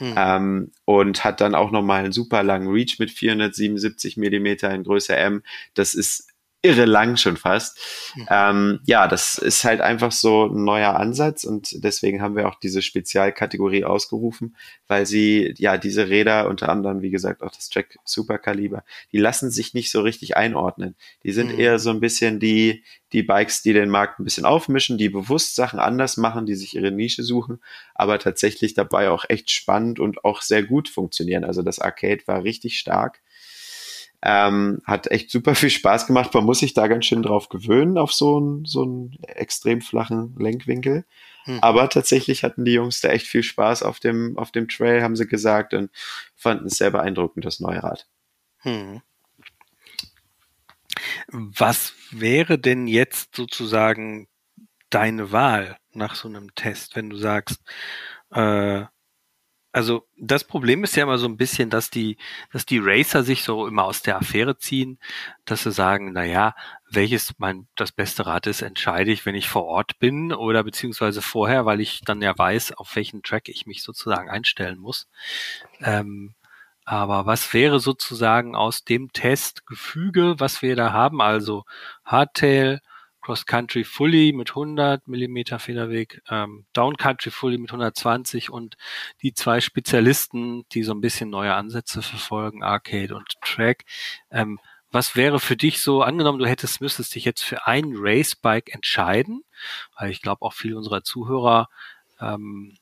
S3: Mhm. Ähm, und hat dann auch nochmal einen super langen Reach mit 477 Millimeter in Größe M. Das ist irre lang schon fast. Mhm. Ähm, ja, das ist halt einfach so ein neuer Ansatz und deswegen haben wir auch diese Spezialkategorie ausgerufen, weil sie, ja, diese Räder, unter anderem, wie gesagt, auch das Track Superkaliber, die lassen sich nicht so richtig einordnen. Die sind mhm. eher so ein bisschen die, die Bikes, die den Markt ein bisschen aufmischen, die bewusst Sachen anders machen, die sich ihre Nische suchen, aber tatsächlich dabei auch echt spannend und auch sehr gut funktionieren. Also das Arcade war richtig stark. Ähm, hat echt super viel Spaß gemacht. Man muss sich da ganz schön drauf gewöhnen, auf so einen, so einen extrem flachen Lenkwinkel. Hm. Aber tatsächlich hatten die Jungs da echt viel Spaß auf dem, auf dem Trail, haben sie gesagt, und fanden es sehr beeindruckend, das neue Rad. Hm.
S2: Was wäre denn jetzt sozusagen deine Wahl nach so einem Test, wenn du sagst, äh, also das Problem ist ja immer so ein bisschen, dass die, dass die Racer sich so immer aus der Affäre ziehen, dass sie sagen, na ja, welches mein das beste Rad ist, entscheide ich, wenn ich vor Ort bin oder beziehungsweise vorher, weil ich dann ja weiß, auf welchen Track ich mich sozusagen einstellen muss. Ähm, aber was wäre sozusagen aus dem Testgefüge, was wir da haben, also Hardtail, Cross Country Fully mit 100 Millimeter Federweg, ähm, Down Country Fully mit 120 und die zwei Spezialisten, die so ein bisschen neue Ansätze verfolgen, Arcade und Track. Ähm, was wäre für dich so, angenommen, du hättest, müsstest dich jetzt für ein Racebike entscheiden, weil ich glaube auch viele unserer Zuhörer ähm,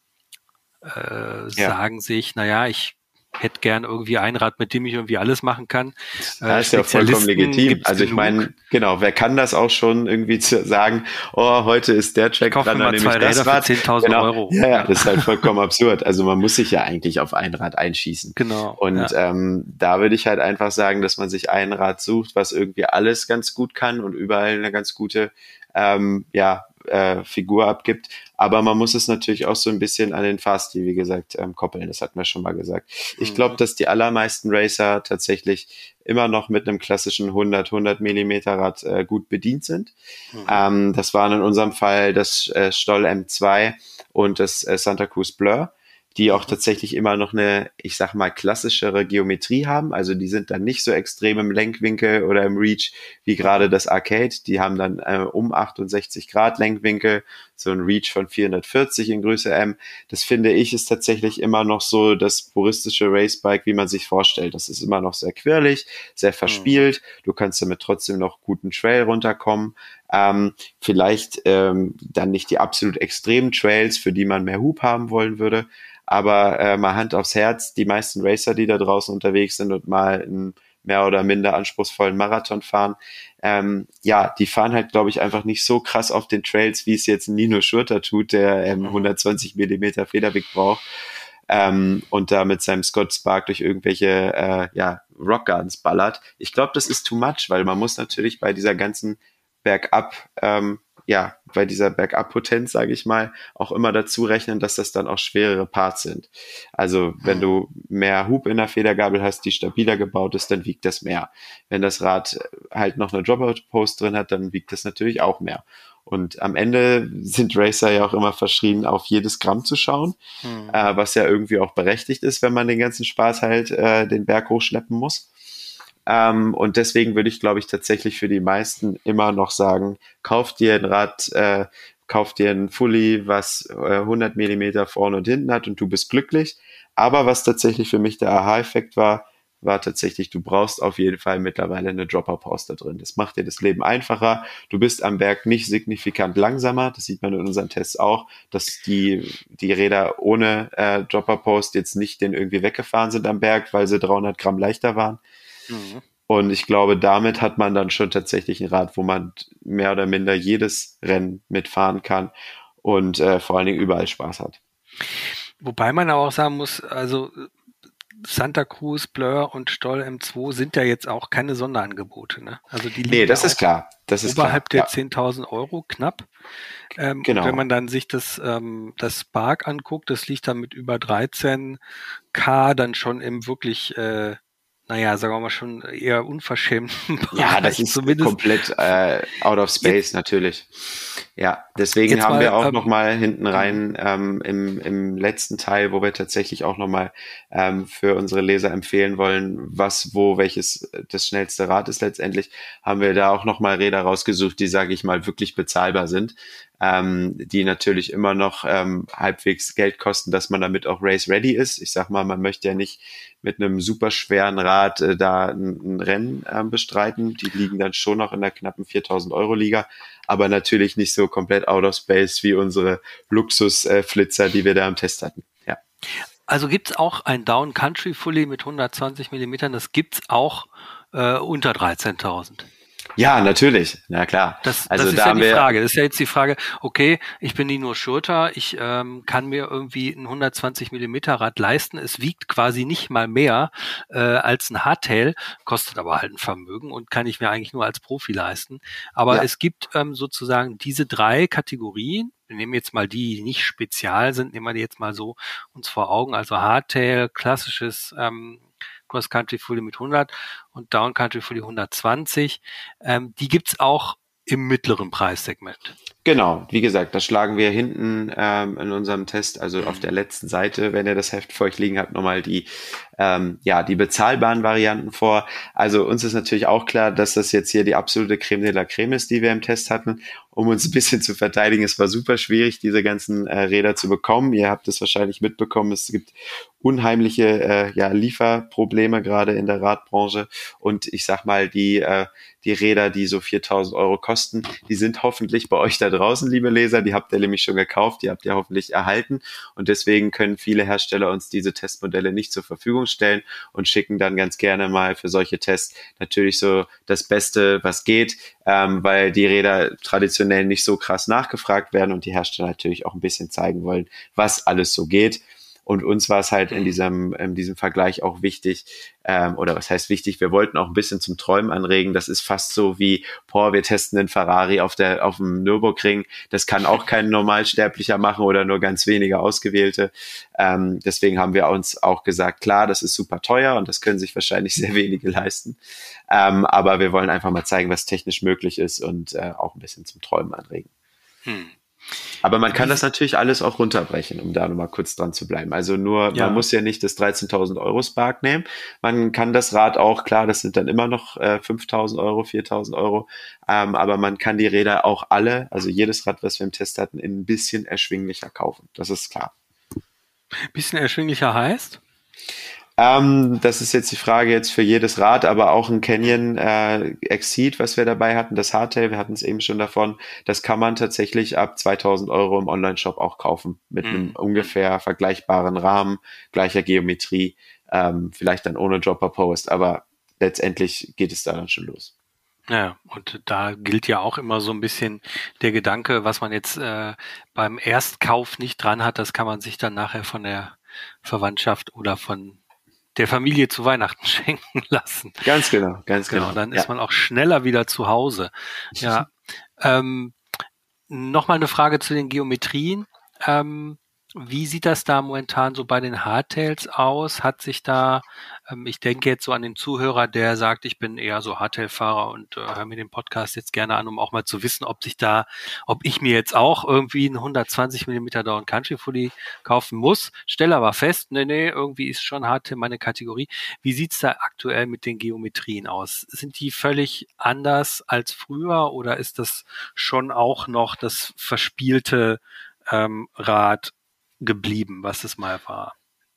S2: äh, ja. sagen sich, naja, ich hätte gern irgendwie ein Rad, mit dem ich irgendwie alles machen kann.
S3: Das ist ja vollkommen legitim. Also ich meine, genau, wer kann das auch schon irgendwie zu sagen, oh, heute ist der Track
S2: dran, dann nehme ich das Rad. 10.000
S3: genau.
S2: Euro.
S3: Ja, ja, das ist halt vollkommen absurd. Also man muss sich ja eigentlich auf ein Rad einschießen.
S2: Genau.
S3: Und ja. ähm, da würde ich halt einfach sagen, dass man sich ein Rad sucht, was irgendwie alles ganz gut kann und überall eine ganz gute ähm, ja, äh, Figur abgibt. Aber man muss es natürlich auch so ein bisschen an den Fasti, wie gesagt, ähm, koppeln. Das hatten wir schon mal gesagt. Ich mhm. glaube, dass die allermeisten Racer tatsächlich immer noch mit einem klassischen 100, 100 Millimeter Rad äh, gut bedient sind. Mhm. Ähm, das waren in unserem Fall das äh, Stoll M2 und das äh, Santa Cruz Blur die auch tatsächlich immer noch eine, ich sag mal, klassischere Geometrie haben. Also die sind dann nicht so extrem im Lenkwinkel oder im Reach wie gerade das Arcade. Die haben dann äh, um 68 Grad Lenkwinkel, so ein Reach von 440 in Größe M. Das finde ich ist tatsächlich immer noch so das puristische Racebike, wie man sich vorstellt. Das ist immer noch sehr quirlig, sehr verspielt. Mhm. Du kannst damit trotzdem noch guten Trail runterkommen. Ähm, vielleicht ähm, dann nicht die absolut extremen Trails, für die man mehr Hub haben wollen würde, aber äh, mal Hand aufs Herz, die meisten Racer, die da draußen unterwegs sind und mal einen mehr oder minder anspruchsvollen Marathon fahren, ähm, ja, die fahren halt, glaube ich, einfach nicht so krass auf den Trails, wie es jetzt Nino Schurter tut, der ähm, 120 Millimeter Federweg braucht. Ähm, und da mit seinem Scott Spark durch irgendwelche äh, ja, Rock Gardens ballert. Ich glaube, das ist too much, weil man muss natürlich bei dieser ganzen Bergab ähm, ja, bei dieser Backup-Potenz, sage ich mal, auch immer dazu rechnen, dass das dann auch schwerere Parts sind. Also wenn du mehr Hub in der Federgabel hast, die stabiler gebaut ist, dann wiegt das mehr. Wenn das Rad halt noch eine Dropout-Post drin hat, dann wiegt das natürlich auch mehr. Und am Ende sind Racer ja auch immer verschrien, auf jedes Gramm zu schauen, hm. äh, was ja irgendwie auch berechtigt ist, wenn man den ganzen Spaß halt äh, den Berg hochschleppen muss. Ähm, und deswegen würde ich, glaube ich, tatsächlich für die meisten immer noch sagen, kauf dir ein Rad, äh, kauf dir ein Fully, was äh, 100 Millimeter vorne und hinten hat und du bist glücklich. Aber was tatsächlich für mich der Aha-Effekt war, war tatsächlich, du brauchst auf jeden Fall mittlerweile eine Dropper-Post da drin. Das macht dir das Leben einfacher. Du bist am Berg nicht signifikant langsamer. Das sieht man in unseren Tests auch, dass die, die Räder ohne äh, Dropper-Post jetzt nicht den irgendwie weggefahren sind am Berg, weil sie 300 Gramm leichter waren. Mhm. Und ich glaube, damit hat man dann schon tatsächlich ein Rad, wo man mehr oder minder jedes Rennen mitfahren kann und äh, vor allen Dingen überall Spaß hat.
S2: Wobei man auch sagen muss, also Santa Cruz, Blur und Stoll M2 sind ja jetzt auch keine Sonderangebote. Ne?
S3: Also die nee, das ist klar. Das ist
S2: oberhalb klar. der ja. 10.000 Euro knapp. Ähm, genau. Wenn man dann sich das, ähm, das Spark anguckt, das liegt dann mit über 13k dann schon im wirklich äh, naja, sagen wir mal schon eher unverschämt.
S3: Ja, das ist zumindest komplett äh, out of space jetzt, natürlich. Ja, deswegen haben mal, wir auch ähm, noch mal hinten rein ähm, im, im letzten Teil, wo wir tatsächlich auch noch mal ähm, für unsere Leser empfehlen wollen, was, wo, welches das schnellste Rad ist letztendlich, haben wir da auch noch mal Räder rausgesucht, die, sage ich mal, wirklich bezahlbar sind ähm, die natürlich immer noch ähm, halbwegs Geld kosten, dass man damit auch race ready ist. Ich sag mal, man möchte ja nicht mit einem super schweren Rad äh, da ein, ein Rennen äh, bestreiten. Die liegen dann schon noch in der knappen 4000 Euro Liga, aber natürlich nicht so komplett out of space wie unsere Luxusflitzer, äh, die wir da im Test hatten. Ja.
S2: Also gibt's auch ein Down Country Fully mit 120 Millimetern, das gibt's auch äh, unter 13.000.
S3: Ja, natürlich. Na klar.
S2: Das, also das ist da ja die Frage. Das ist ja jetzt die Frage, okay, ich bin die nur Schurter, ich ähm, kann mir irgendwie ein 120 Millimeter Rad leisten. Es wiegt quasi nicht mal mehr äh, als ein Hardtail, kostet aber halt ein Vermögen und kann ich mir eigentlich nur als Profi leisten. Aber ja. es gibt ähm, sozusagen diese drei Kategorien. Wir nehmen jetzt mal die, die nicht spezial sind, nehmen wir die jetzt mal so uns vor Augen. Also Hardtail, klassisches ähm, Cross Country Fully mit 100 und Down Country Fully 120. Ähm, die gibt's auch im mittleren Preissegment.
S3: Genau, wie gesagt, das schlagen wir hinten ähm, in unserem Test, also auf der letzten Seite, wenn ihr das Heft vor euch liegen habt, nochmal die, ähm, ja, die bezahlbaren Varianten vor. Also uns ist natürlich auch klar, dass das jetzt hier die absolute Creme de la Creme ist, die wir im Test hatten. Um uns ein bisschen zu verteidigen, es war super schwierig, diese ganzen äh, Räder zu bekommen. Ihr habt es wahrscheinlich mitbekommen, es gibt unheimliche äh, ja, Lieferprobleme gerade in der Radbranche. Und ich sag mal, die, äh, die Räder, die so 4000 Euro kosten, die sind hoffentlich bei euch da draußen, liebe Leser. Die habt ihr nämlich schon gekauft, die habt ihr hoffentlich erhalten. Und deswegen können viele Hersteller uns diese Testmodelle nicht zur Verfügung stellen und schicken dann ganz gerne mal für solche Tests natürlich so das Beste, was geht, ähm, weil die Räder traditionell nicht so krass nachgefragt werden und die Hersteller natürlich auch ein bisschen zeigen wollen, was alles so geht. Und uns war es halt in diesem, in diesem Vergleich auch wichtig, ähm, oder was heißt wichtig, wir wollten auch ein bisschen zum Träumen anregen. Das ist fast so wie, boah, wir testen den Ferrari auf, der, auf dem Nürburgring. Das kann auch kein Normalsterblicher machen oder nur ganz wenige Ausgewählte. Ähm, deswegen haben wir uns auch gesagt, klar, das ist super teuer und das können sich wahrscheinlich sehr wenige leisten. Ähm, aber wir wollen einfach mal zeigen, was technisch möglich ist und äh, auch ein bisschen zum Träumen anregen. Hm. Aber man kann das natürlich alles auch runterbrechen, um da nochmal kurz dran zu bleiben. Also nur, ja. man muss ja nicht das 13.000 Euro Spark nehmen. Man kann das Rad auch, klar, das sind dann immer noch äh, 5.000 Euro, 4.000 Euro. Ähm, aber man kann die Räder auch alle, also jedes Rad, was wir im Test hatten, in ein bisschen erschwinglicher kaufen. Das ist klar.
S2: Bisschen erschwinglicher heißt?
S3: Ähm, das ist jetzt die Frage jetzt für jedes Rad, aber auch ein Canyon äh, Exceed, was wir dabei hatten, das Hardtail, wir hatten es eben schon davon, das kann man tatsächlich ab 2000 Euro im Online-Shop auch kaufen, mit mhm. einem ungefähr vergleichbaren Rahmen, gleicher Geometrie, ähm, vielleicht dann ohne Dropper Post, aber letztendlich geht es da dann schon los.
S2: Ja, und da gilt ja auch immer so ein bisschen der Gedanke, was man jetzt äh, beim Erstkauf nicht dran hat, das kann man sich dann nachher von der Verwandtschaft oder von der Familie zu Weihnachten schenken lassen.
S3: Ganz genau, ganz genau. genau
S2: dann ist man auch schneller wieder zu Hause. Ja. ähm, Nochmal eine Frage zu den Geometrien. Ähm, wie sieht das da momentan so bei den Hardtails aus? Hat sich da, ähm, ich denke jetzt so an den Zuhörer, der sagt, ich bin eher so Hardtail-Fahrer und äh, höre mir den Podcast jetzt gerne an, um auch mal zu wissen, ob sich da, ob ich mir jetzt auch irgendwie einen 120 mm Down Country Fully kaufen muss. Stelle aber fest, nee, nee, irgendwie ist schon Hardtail meine Kategorie. Wie sieht's da aktuell mit den Geometrien aus? Sind die völlig anders als früher oder ist das schon auch noch das verspielte ähm, Rad geblieben, was es mal war.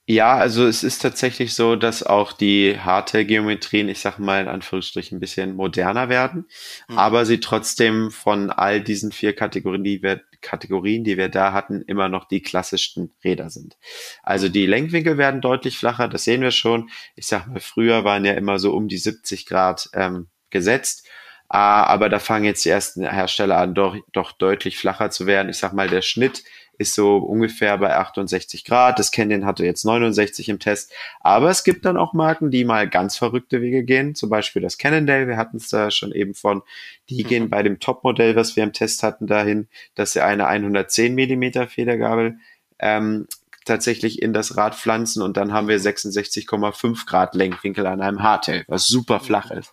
S3: Ja, also es ist tatsächlich so, dass auch die Hardtail-Geometrien, ich sag mal in Anführungsstrichen, ein bisschen moderner werden, mhm. aber sie trotzdem von all diesen vier Kategorien, die wir, Kategorien, die wir da hatten, immer noch die klassischsten Räder sind. Also die Lenkwinkel werden deutlich flacher, das sehen wir schon. Ich sag mal, früher waren ja immer so um die 70 Grad ähm, gesetzt. Ah, aber da fangen jetzt die ersten Hersteller an, doch, doch deutlich flacher zu werden. Ich sag mal, der Schnitt ist so ungefähr bei 68 Grad. Das Canyon hatte jetzt 69 im Test. Aber es gibt dann auch Marken, die mal ganz verrückte Wege gehen. Zum Beispiel das Cannondale. Wir hatten es da schon eben von. Die mhm. gehen bei dem Topmodell, was wir im Test hatten, dahin, dass sie eine 110 Millimeter Federgabel ähm, tatsächlich in das Rad pflanzen und dann haben wir 66,5 Grad Lenkwinkel an einem Hardtail, was super flach ist.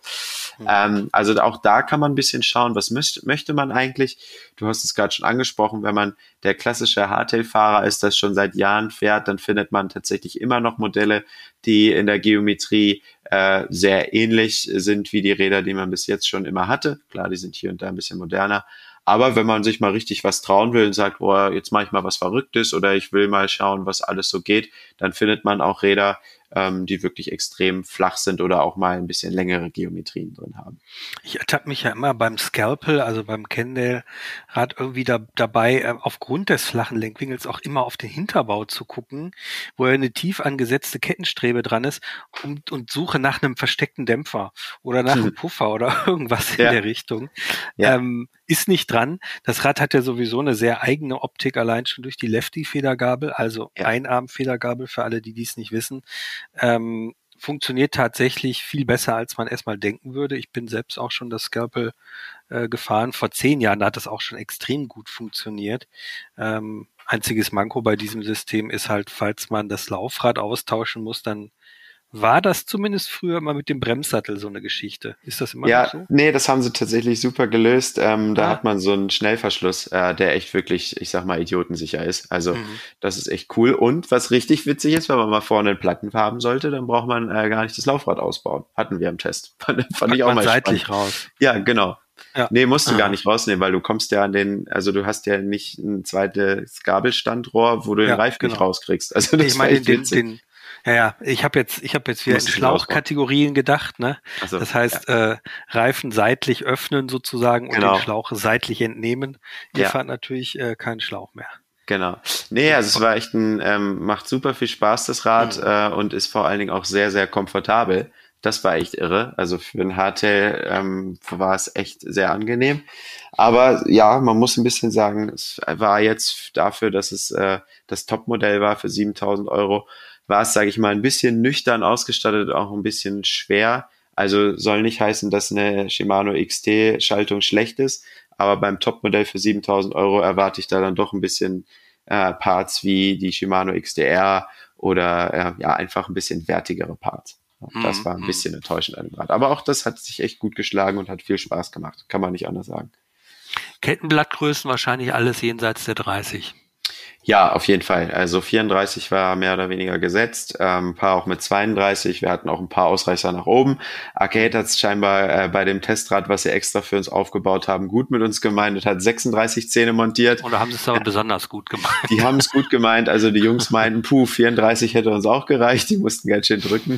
S3: Mhm. Ähm, also auch da kann man ein bisschen schauen, was möcht, möchte man eigentlich. Du hast es gerade schon angesprochen, wenn man der klassische Hardtail-Fahrer ist, das schon seit Jahren fährt, dann findet man tatsächlich immer noch Modelle, die in der Geometrie äh, sehr ähnlich sind wie die Räder, die man bis jetzt schon immer hatte. Klar, die sind hier und da ein bisschen moderner, aber wenn man sich mal richtig was trauen will und sagt, boah, jetzt mache ich mal was Verrücktes oder ich will mal schauen, was alles so geht, dann findet man auch Räder, ähm, die wirklich extrem flach sind oder auch mal ein bisschen längere Geometrien drin haben.
S2: Ich ertappe mich ja immer beim Scalpel, also beim Kendall-Rad irgendwie da, dabei, äh, aufgrund des flachen Lenkwinkels auch immer auf den Hinterbau zu gucken, wo ja eine tief angesetzte Kettenstrebe dran ist und, und suche nach einem versteckten Dämpfer oder nach einem Puffer oder irgendwas ja. in der Richtung. Ja. Ähm, ist nicht dran. Das Rad hat ja sowieso eine sehr eigene Optik, allein schon durch die Lefty-Federgabel, also ja. Einarm-Federgabel für alle, die dies nicht wissen. Ähm, funktioniert tatsächlich viel besser, als man erstmal denken würde. Ich bin selbst auch schon das Scalpel äh, gefahren. Vor zehn Jahren da hat das auch schon extrem gut funktioniert. Ähm, einziges Manko bei diesem System ist halt, falls man das Laufrad austauschen muss, dann war das zumindest früher mal mit dem Bremssattel so eine Geschichte. Ist das immer
S3: ja,
S2: noch so?
S3: Nee, das haben sie tatsächlich super gelöst. Ähm, da ah. hat man so einen Schnellverschluss, äh, der echt wirklich, ich sag mal, idiotensicher ist. Also mhm. das ist echt cool. Und was richtig witzig ist, wenn man mal vorne einen Platten haben sollte, dann braucht man äh, gar nicht das Laufrad ausbauen. Hatten wir im Test.
S2: Fand, fand ich auch mal seitlich spannend. raus.
S3: Ja, genau. Ja. Nee, musst du ah. gar nicht rausnehmen, weil du kommst ja an den, also du hast ja nicht ein zweites Gabelstandrohr, wo du ja, den Reifen genau. nicht rauskriegst. Also
S2: das ich meine, den, den, ja, ja, ich habe jetzt, ich habe jetzt wieder in Schlauchkategorien gedacht, ne? So, das heißt, ja. äh, Reifen seitlich öffnen sozusagen und genau. den Schlauch seitlich entnehmen. Ihr ja. fahrt natürlich äh, keinen Schlauch mehr.
S3: Genau. Nee, also es war echt ein, ähm, macht super viel Spaß, das Rad, mhm. äh, und ist vor allen Dingen auch sehr, sehr komfortabel. Das war echt irre. Also für ein Hardtail ähm, war es echt sehr angenehm. Aber ja, man muss ein bisschen sagen, es war jetzt dafür, dass es äh, das Topmodell war für 7000 Euro, war es, sage ich mal, ein bisschen nüchtern ausgestattet, auch ein bisschen schwer. Also soll nicht heißen, dass eine Shimano XT-Schaltung schlecht ist, aber beim Topmodell für 7000 Euro erwarte ich da dann doch ein bisschen äh, Parts wie die Shimano XDR oder äh, ja einfach ein bisschen wertigere Parts. Das mhm, war ein mhm. bisschen enttäuschend an dem Rad. Aber auch das hat sich echt gut geschlagen und hat viel Spaß gemacht. Kann man nicht anders sagen.
S2: Kettenblattgrößen wahrscheinlich alles jenseits der 30.
S3: Ja, auf jeden Fall. Also 34 war mehr oder weniger gesetzt, ähm, ein paar auch mit 32. Wir hatten auch ein paar Ausreißer nach oben. Arcade hat es scheinbar äh, bei dem Testrad, was sie extra für uns aufgebaut haben, gut mit uns gemeint und hat 36 Zähne montiert.
S2: Oder haben sie es aber besonders gut gemeint?
S3: Die haben es gut gemeint. Also die Jungs meinten, puh, 34 hätte uns auch gereicht. Die mussten ganz schön drücken.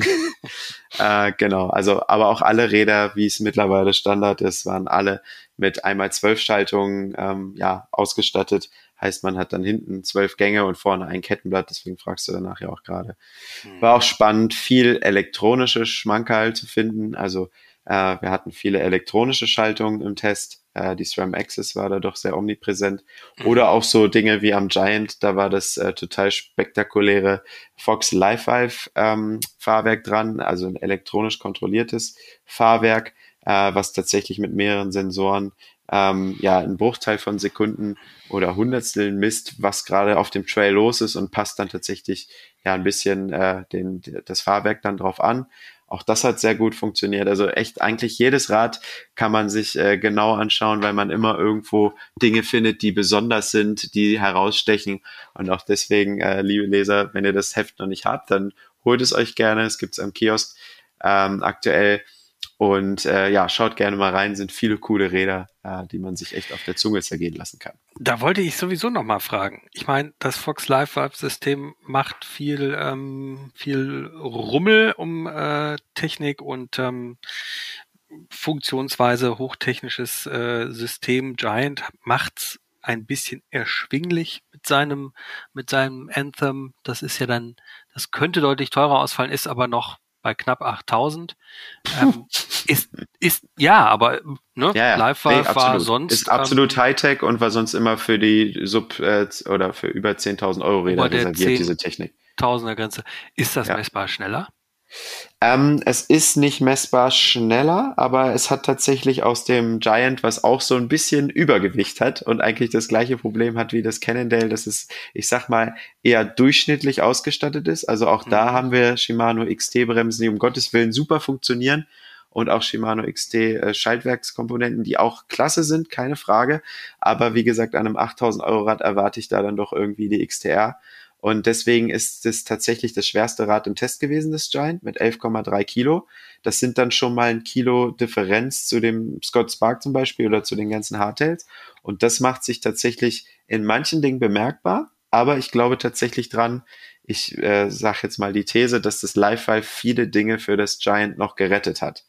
S3: äh, genau. Also, aber auch alle Räder, wie es mittlerweile Standard ist, waren alle mit einmal zwölf Schaltungen ähm, ja, ausgestattet Heißt, man hat dann hinten zwölf Gänge und vorne ein Kettenblatt, deswegen fragst du danach ja auch gerade. Mhm. War auch spannend, viel elektronische Schmankerl zu finden. Also äh, wir hatten viele elektronische Schaltungen im Test. Äh, die SRAM Access war da doch sehr omnipräsent. Mhm. Oder auch so Dinge wie am Giant, da war das äh, total spektakuläre Fox Live Live ähm, Fahrwerk dran, also ein elektronisch kontrolliertes Fahrwerk, äh, was tatsächlich mit mehreren Sensoren ähm, ja einen Bruchteil von Sekunden oder Hundertsteln misst, was gerade auf dem Trail los ist und passt dann tatsächlich ja ein bisschen äh, den, das Fahrwerk dann drauf an. Auch das hat sehr gut funktioniert. Also echt eigentlich jedes Rad kann man sich äh, genau anschauen, weil man immer irgendwo Dinge findet, die besonders sind, die herausstechen. Und auch deswegen, äh, liebe Leser, wenn ihr das Heft noch nicht habt, dann holt es euch gerne. Es gibt es am Kiosk ähm, aktuell. Und äh, ja, schaut gerne mal rein, sind viele coole Räder, äh, die man sich echt auf der Zunge zergehen lassen kann.
S2: Da wollte ich sowieso noch mal fragen. Ich meine, das Fox Live Vibe System macht viel, ähm, viel Rummel um äh, Technik und ähm, funktionsweise hochtechnisches äh, System. Giant macht's ein bisschen erschwinglich mit seinem, mit seinem Anthem. Das ist ja dann, das könnte deutlich teurer ausfallen, ist aber noch bei knapp 8000. Ähm, ist, ist, ja, aber ne,
S3: ja, ja.
S2: Live war, nee, war sonst.
S3: Ist absolut ähm, Hightech und war sonst immer für die Sub- äh, oder für über 10.000 Euro Räder reserviert, diese Technik.
S2: Tausender Grenze. Ist das ja. messbar schneller?
S3: Ähm, es ist nicht messbar schneller, aber es hat tatsächlich aus dem Giant, was auch so ein bisschen Übergewicht hat und eigentlich das gleiche Problem hat wie das Cannondale, dass es, ich sag mal, eher durchschnittlich ausgestattet ist. Also auch mhm. da haben wir Shimano XT-Bremsen, die um Gottes Willen super funktionieren und auch Shimano XT äh, Schaltwerkskomponenten, die auch klasse sind, keine Frage. Aber wie gesagt, an einem 8000 Euro Rad erwarte ich da dann doch irgendwie die XTR. Und deswegen ist es tatsächlich das schwerste Rad im Test gewesen, das Giant, mit 11,3 Kilo. Das sind dann schon mal ein Kilo Differenz zu dem Scott Spark zum Beispiel oder zu den ganzen Hardtails. Und das macht sich tatsächlich in manchen Dingen bemerkbar. Aber ich glaube tatsächlich dran, ich äh, sage jetzt mal die These, dass das Live-Fi viele Dinge für das Giant noch gerettet hat.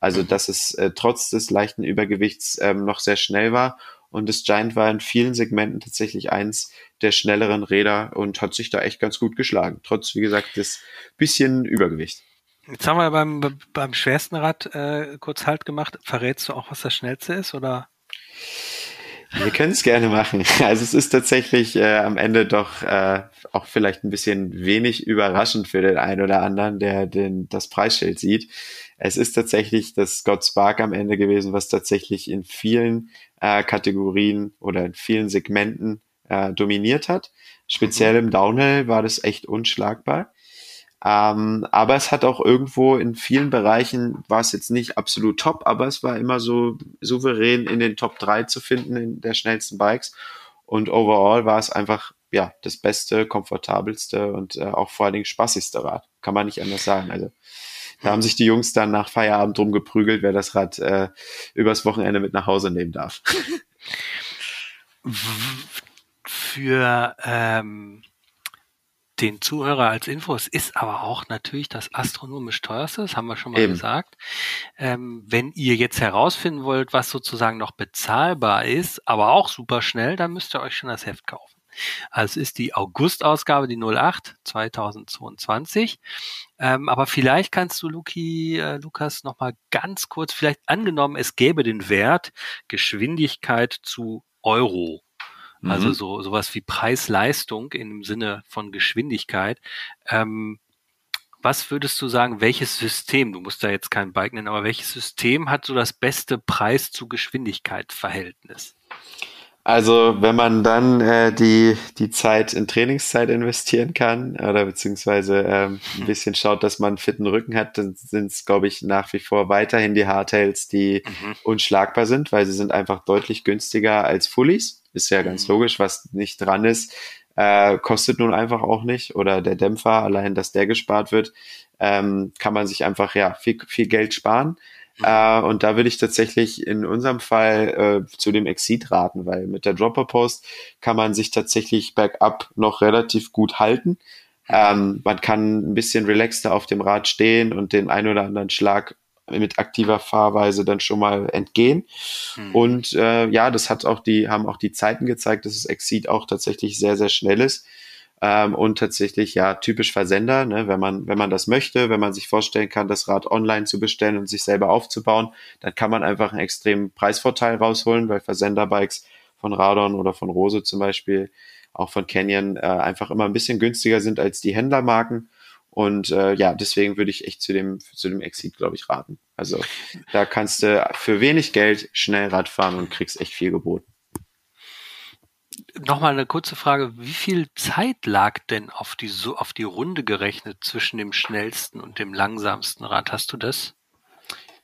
S3: Also, mhm. dass es äh, trotz des leichten Übergewichts ähm, noch sehr schnell war und das Giant war in vielen Segmenten tatsächlich eins der schnelleren Räder und hat sich da echt ganz gut geschlagen. Trotz, wie gesagt, des bisschen Übergewicht.
S2: Jetzt haben wir beim, beim schwersten Rad äh, kurz Halt gemacht. Verrätst du auch, was das schnellste ist, oder?
S3: Wir können es gerne machen. Also es ist tatsächlich äh, am Ende doch äh, auch vielleicht ein bisschen wenig überraschend für den einen oder anderen, der den, das Preisschild sieht. Es ist tatsächlich das Scott Spark am Ende gewesen, was tatsächlich in vielen äh, Kategorien oder in vielen Segmenten äh, dominiert hat. Speziell im Downhill war das echt unschlagbar. Ähm, aber es hat auch irgendwo in vielen Bereichen war es jetzt nicht absolut top, aber es war immer so souverän in den Top 3 zu finden in der schnellsten Bikes. Und overall war es einfach ja das beste, komfortabelste und äh, auch vor allen Dingen spaßigste Rad. Kann man nicht anders sagen. Also da haben sich die Jungs dann nach Feierabend drum geprügelt, wer das Rad äh, übers Wochenende mit nach Hause nehmen darf.
S2: Für ähm, den Zuhörer als Info, es ist aber auch natürlich das astronomisch teuerste, das haben wir schon mal Eben. gesagt. Ähm, wenn ihr jetzt herausfinden wollt, was sozusagen noch bezahlbar ist, aber auch super schnell, dann müsst ihr euch schon das Heft kaufen. Also es ist die August-Ausgabe, die 08 2022. Ähm, aber vielleicht kannst du, Luki, äh, Lukas, noch mal ganz kurz, vielleicht angenommen, es gäbe den Wert Geschwindigkeit zu Euro. Also mhm. so sowas wie Preis-Leistung im Sinne von Geschwindigkeit. Ähm, was würdest du sagen, welches System, du musst da jetzt kein Bike nennen, aber welches System hat so das beste Preis zu Geschwindigkeit Verhältnis?
S3: Also wenn man dann äh, die, die Zeit in Trainingszeit investieren kann oder beziehungsweise ähm, ein bisschen schaut, dass man einen fitten Rücken hat, dann sind es, glaube ich, nach wie vor weiterhin die Hardtails, die mhm. unschlagbar sind, weil sie sind einfach deutlich günstiger als Fullies. Ist ja ganz mhm. logisch, was nicht dran ist, äh, kostet nun einfach auch nicht. Oder der Dämpfer, allein, dass der gespart wird, ähm, kann man sich einfach ja viel, viel Geld sparen. Äh, und da würde ich tatsächlich in unserem Fall äh, zu dem Exit raten, weil mit der Dropper Post kann man sich tatsächlich bergab noch relativ gut halten. Ähm, man kann ein bisschen relaxter auf dem Rad stehen und den ein oder anderen Schlag mit aktiver Fahrweise dann schon mal entgehen. Mhm. Und äh, ja, das hat auch die, haben auch die Zeiten gezeigt, dass das Exit auch tatsächlich sehr, sehr schnell ist. Ähm, und tatsächlich ja typisch Versender, ne? wenn man wenn man das möchte, wenn man sich vorstellen kann, das Rad online zu bestellen und sich selber aufzubauen, dann kann man einfach einen extremen Preisvorteil rausholen, weil Versenderbikes von Radon oder von Rose zum Beispiel, auch von Canyon, äh, einfach immer ein bisschen günstiger sind als die Händlermarken. Und äh, ja, deswegen würde ich echt zu dem, zu dem Exit, glaube ich, raten. Also da kannst du für wenig Geld schnell Rad fahren und kriegst echt viel geboten.
S2: Nochmal eine kurze Frage. Wie viel Zeit lag denn auf die, auf die Runde gerechnet zwischen dem schnellsten und dem langsamsten Rad? Hast du das?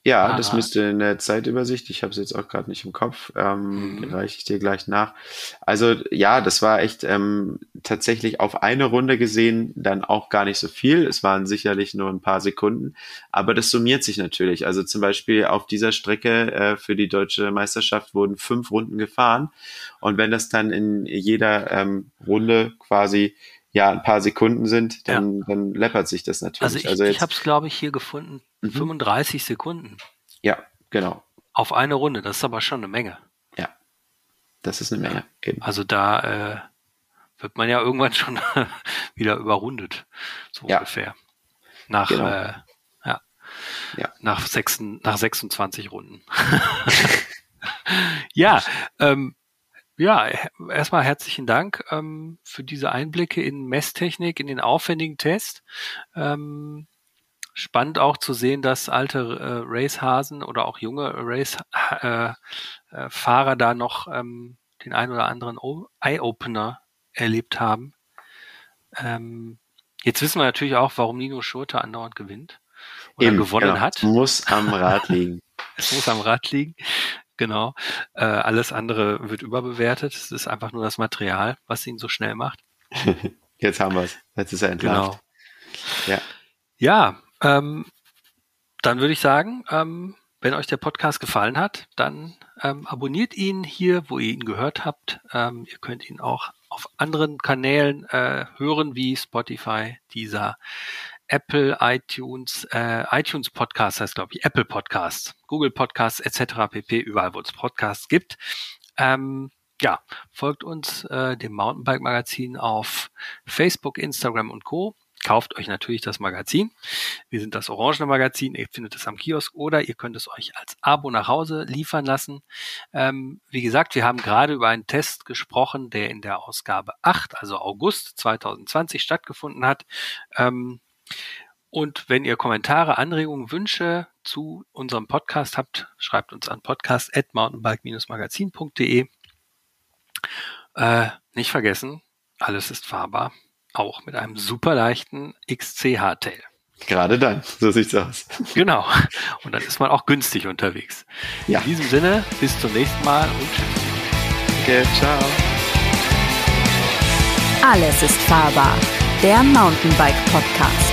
S3: Ja, ah. das müsste in der Zeitübersicht, ich habe es jetzt auch gerade nicht im Kopf, ähm, mhm. reiche ich dir gleich nach. Also ja, das war echt ähm, tatsächlich auf eine Runde gesehen dann auch gar nicht so viel. Es waren sicherlich nur ein paar Sekunden, aber das summiert sich natürlich. Also zum Beispiel auf dieser Strecke äh, für die deutsche Meisterschaft wurden fünf Runden gefahren und wenn das dann in jeder ähm, Runde quasi ja ein paar Sekunden sind, dann, ja. dann läppert sich das natürlich.
S2: Also ich, also ich habe es, glaube ich, hier gefunden, mhm. 35 Sekunden.
S3: Ja, genau.
S2: Auf eine Runde, das ist aber schon eine Menge.
S3: Ja, das ist eine Menge.
S2: Ja. Also da äh, wird man ja irgendwann schon wieder überrundet, so ja. ungefähr. Nach, genau. äh, ja, ja. Nach, sechs, nach 26 Runden. ja, ähm, ja, erstmal herzlichen Dank ähm, für diese Einblicke in Messtechnik, in den aufwendigen Test. Ähm, spannend auch zu sehen, dass alte äh, Racehasen oder auch junge Race-Fahrer äh, äh, da noch ähm, den ein oder anderen Eye-Opener erlebt haben. Ähm, jetzt wissen wir natürlich auch, warum Nino Schurter andauernd gewinnt oder Eben, gewonnen genau. hat.
S3: Muss am Rad liegen.
S2: es muss am Rad liegen. Genau. Äh, alles andere wird überbewertet. Es ist einfach nur das Material, was ihn so schnell macht.
S3: Jetzt haben wir es. Jetzt ist er entlarvt.
S2: Genau. Ja. Ja, ähm, dann würde ich sagen, ähm, wenn euch der Podcast gefallen hat, dann ähm, abonniert ihn hier, wo ihr ihn gehört habt. Ähm, ihr könnt ihn auch auf anderen Kanälen äh, hören, wie Spotify, dieser Apple, iTunes, äh, iTunes Podcast heißt, glaube ich, Apple Podcasts, Google Podcasts etc. pp. Überall, wo es Podcasts gibt. Ähm, ja, folgt uns äh, dem Mountainbike Magazin auf Facebook, Instagram und Co. Kauft euch natürlich das Magazin. Wir sind das Orangene Magazin. Ihr findet es am Kiosk oder ihr könnt es euch als Abo nach Hause liefern lassen. Ähm, wie gesagt, wir haben gerade über einen Test gesprochen, der in der Ausgabe 8, also August 2020 stattgefunden hat. Ähm, und wenn ihr Kommentare, Anregungen, Wünsche zu unserem Podcast habt, schreibt uns an podcast.mountainbike-magazin.de. Äh, nicht vergessen, alles ist fahrbar, auch mit einem super leichten XC Hardtail.
S3: Gerade dann, so sieht's aus.
S2: Genau. Und dann ist man auch günstig unterwegs.
S3: Ja.
S2: In diesem Sinne, bis zum nächsten Mal und tschüss.
S3: Okay, ciao.
S1: Alles ist fahrbar. Der Mountainbike Podcast.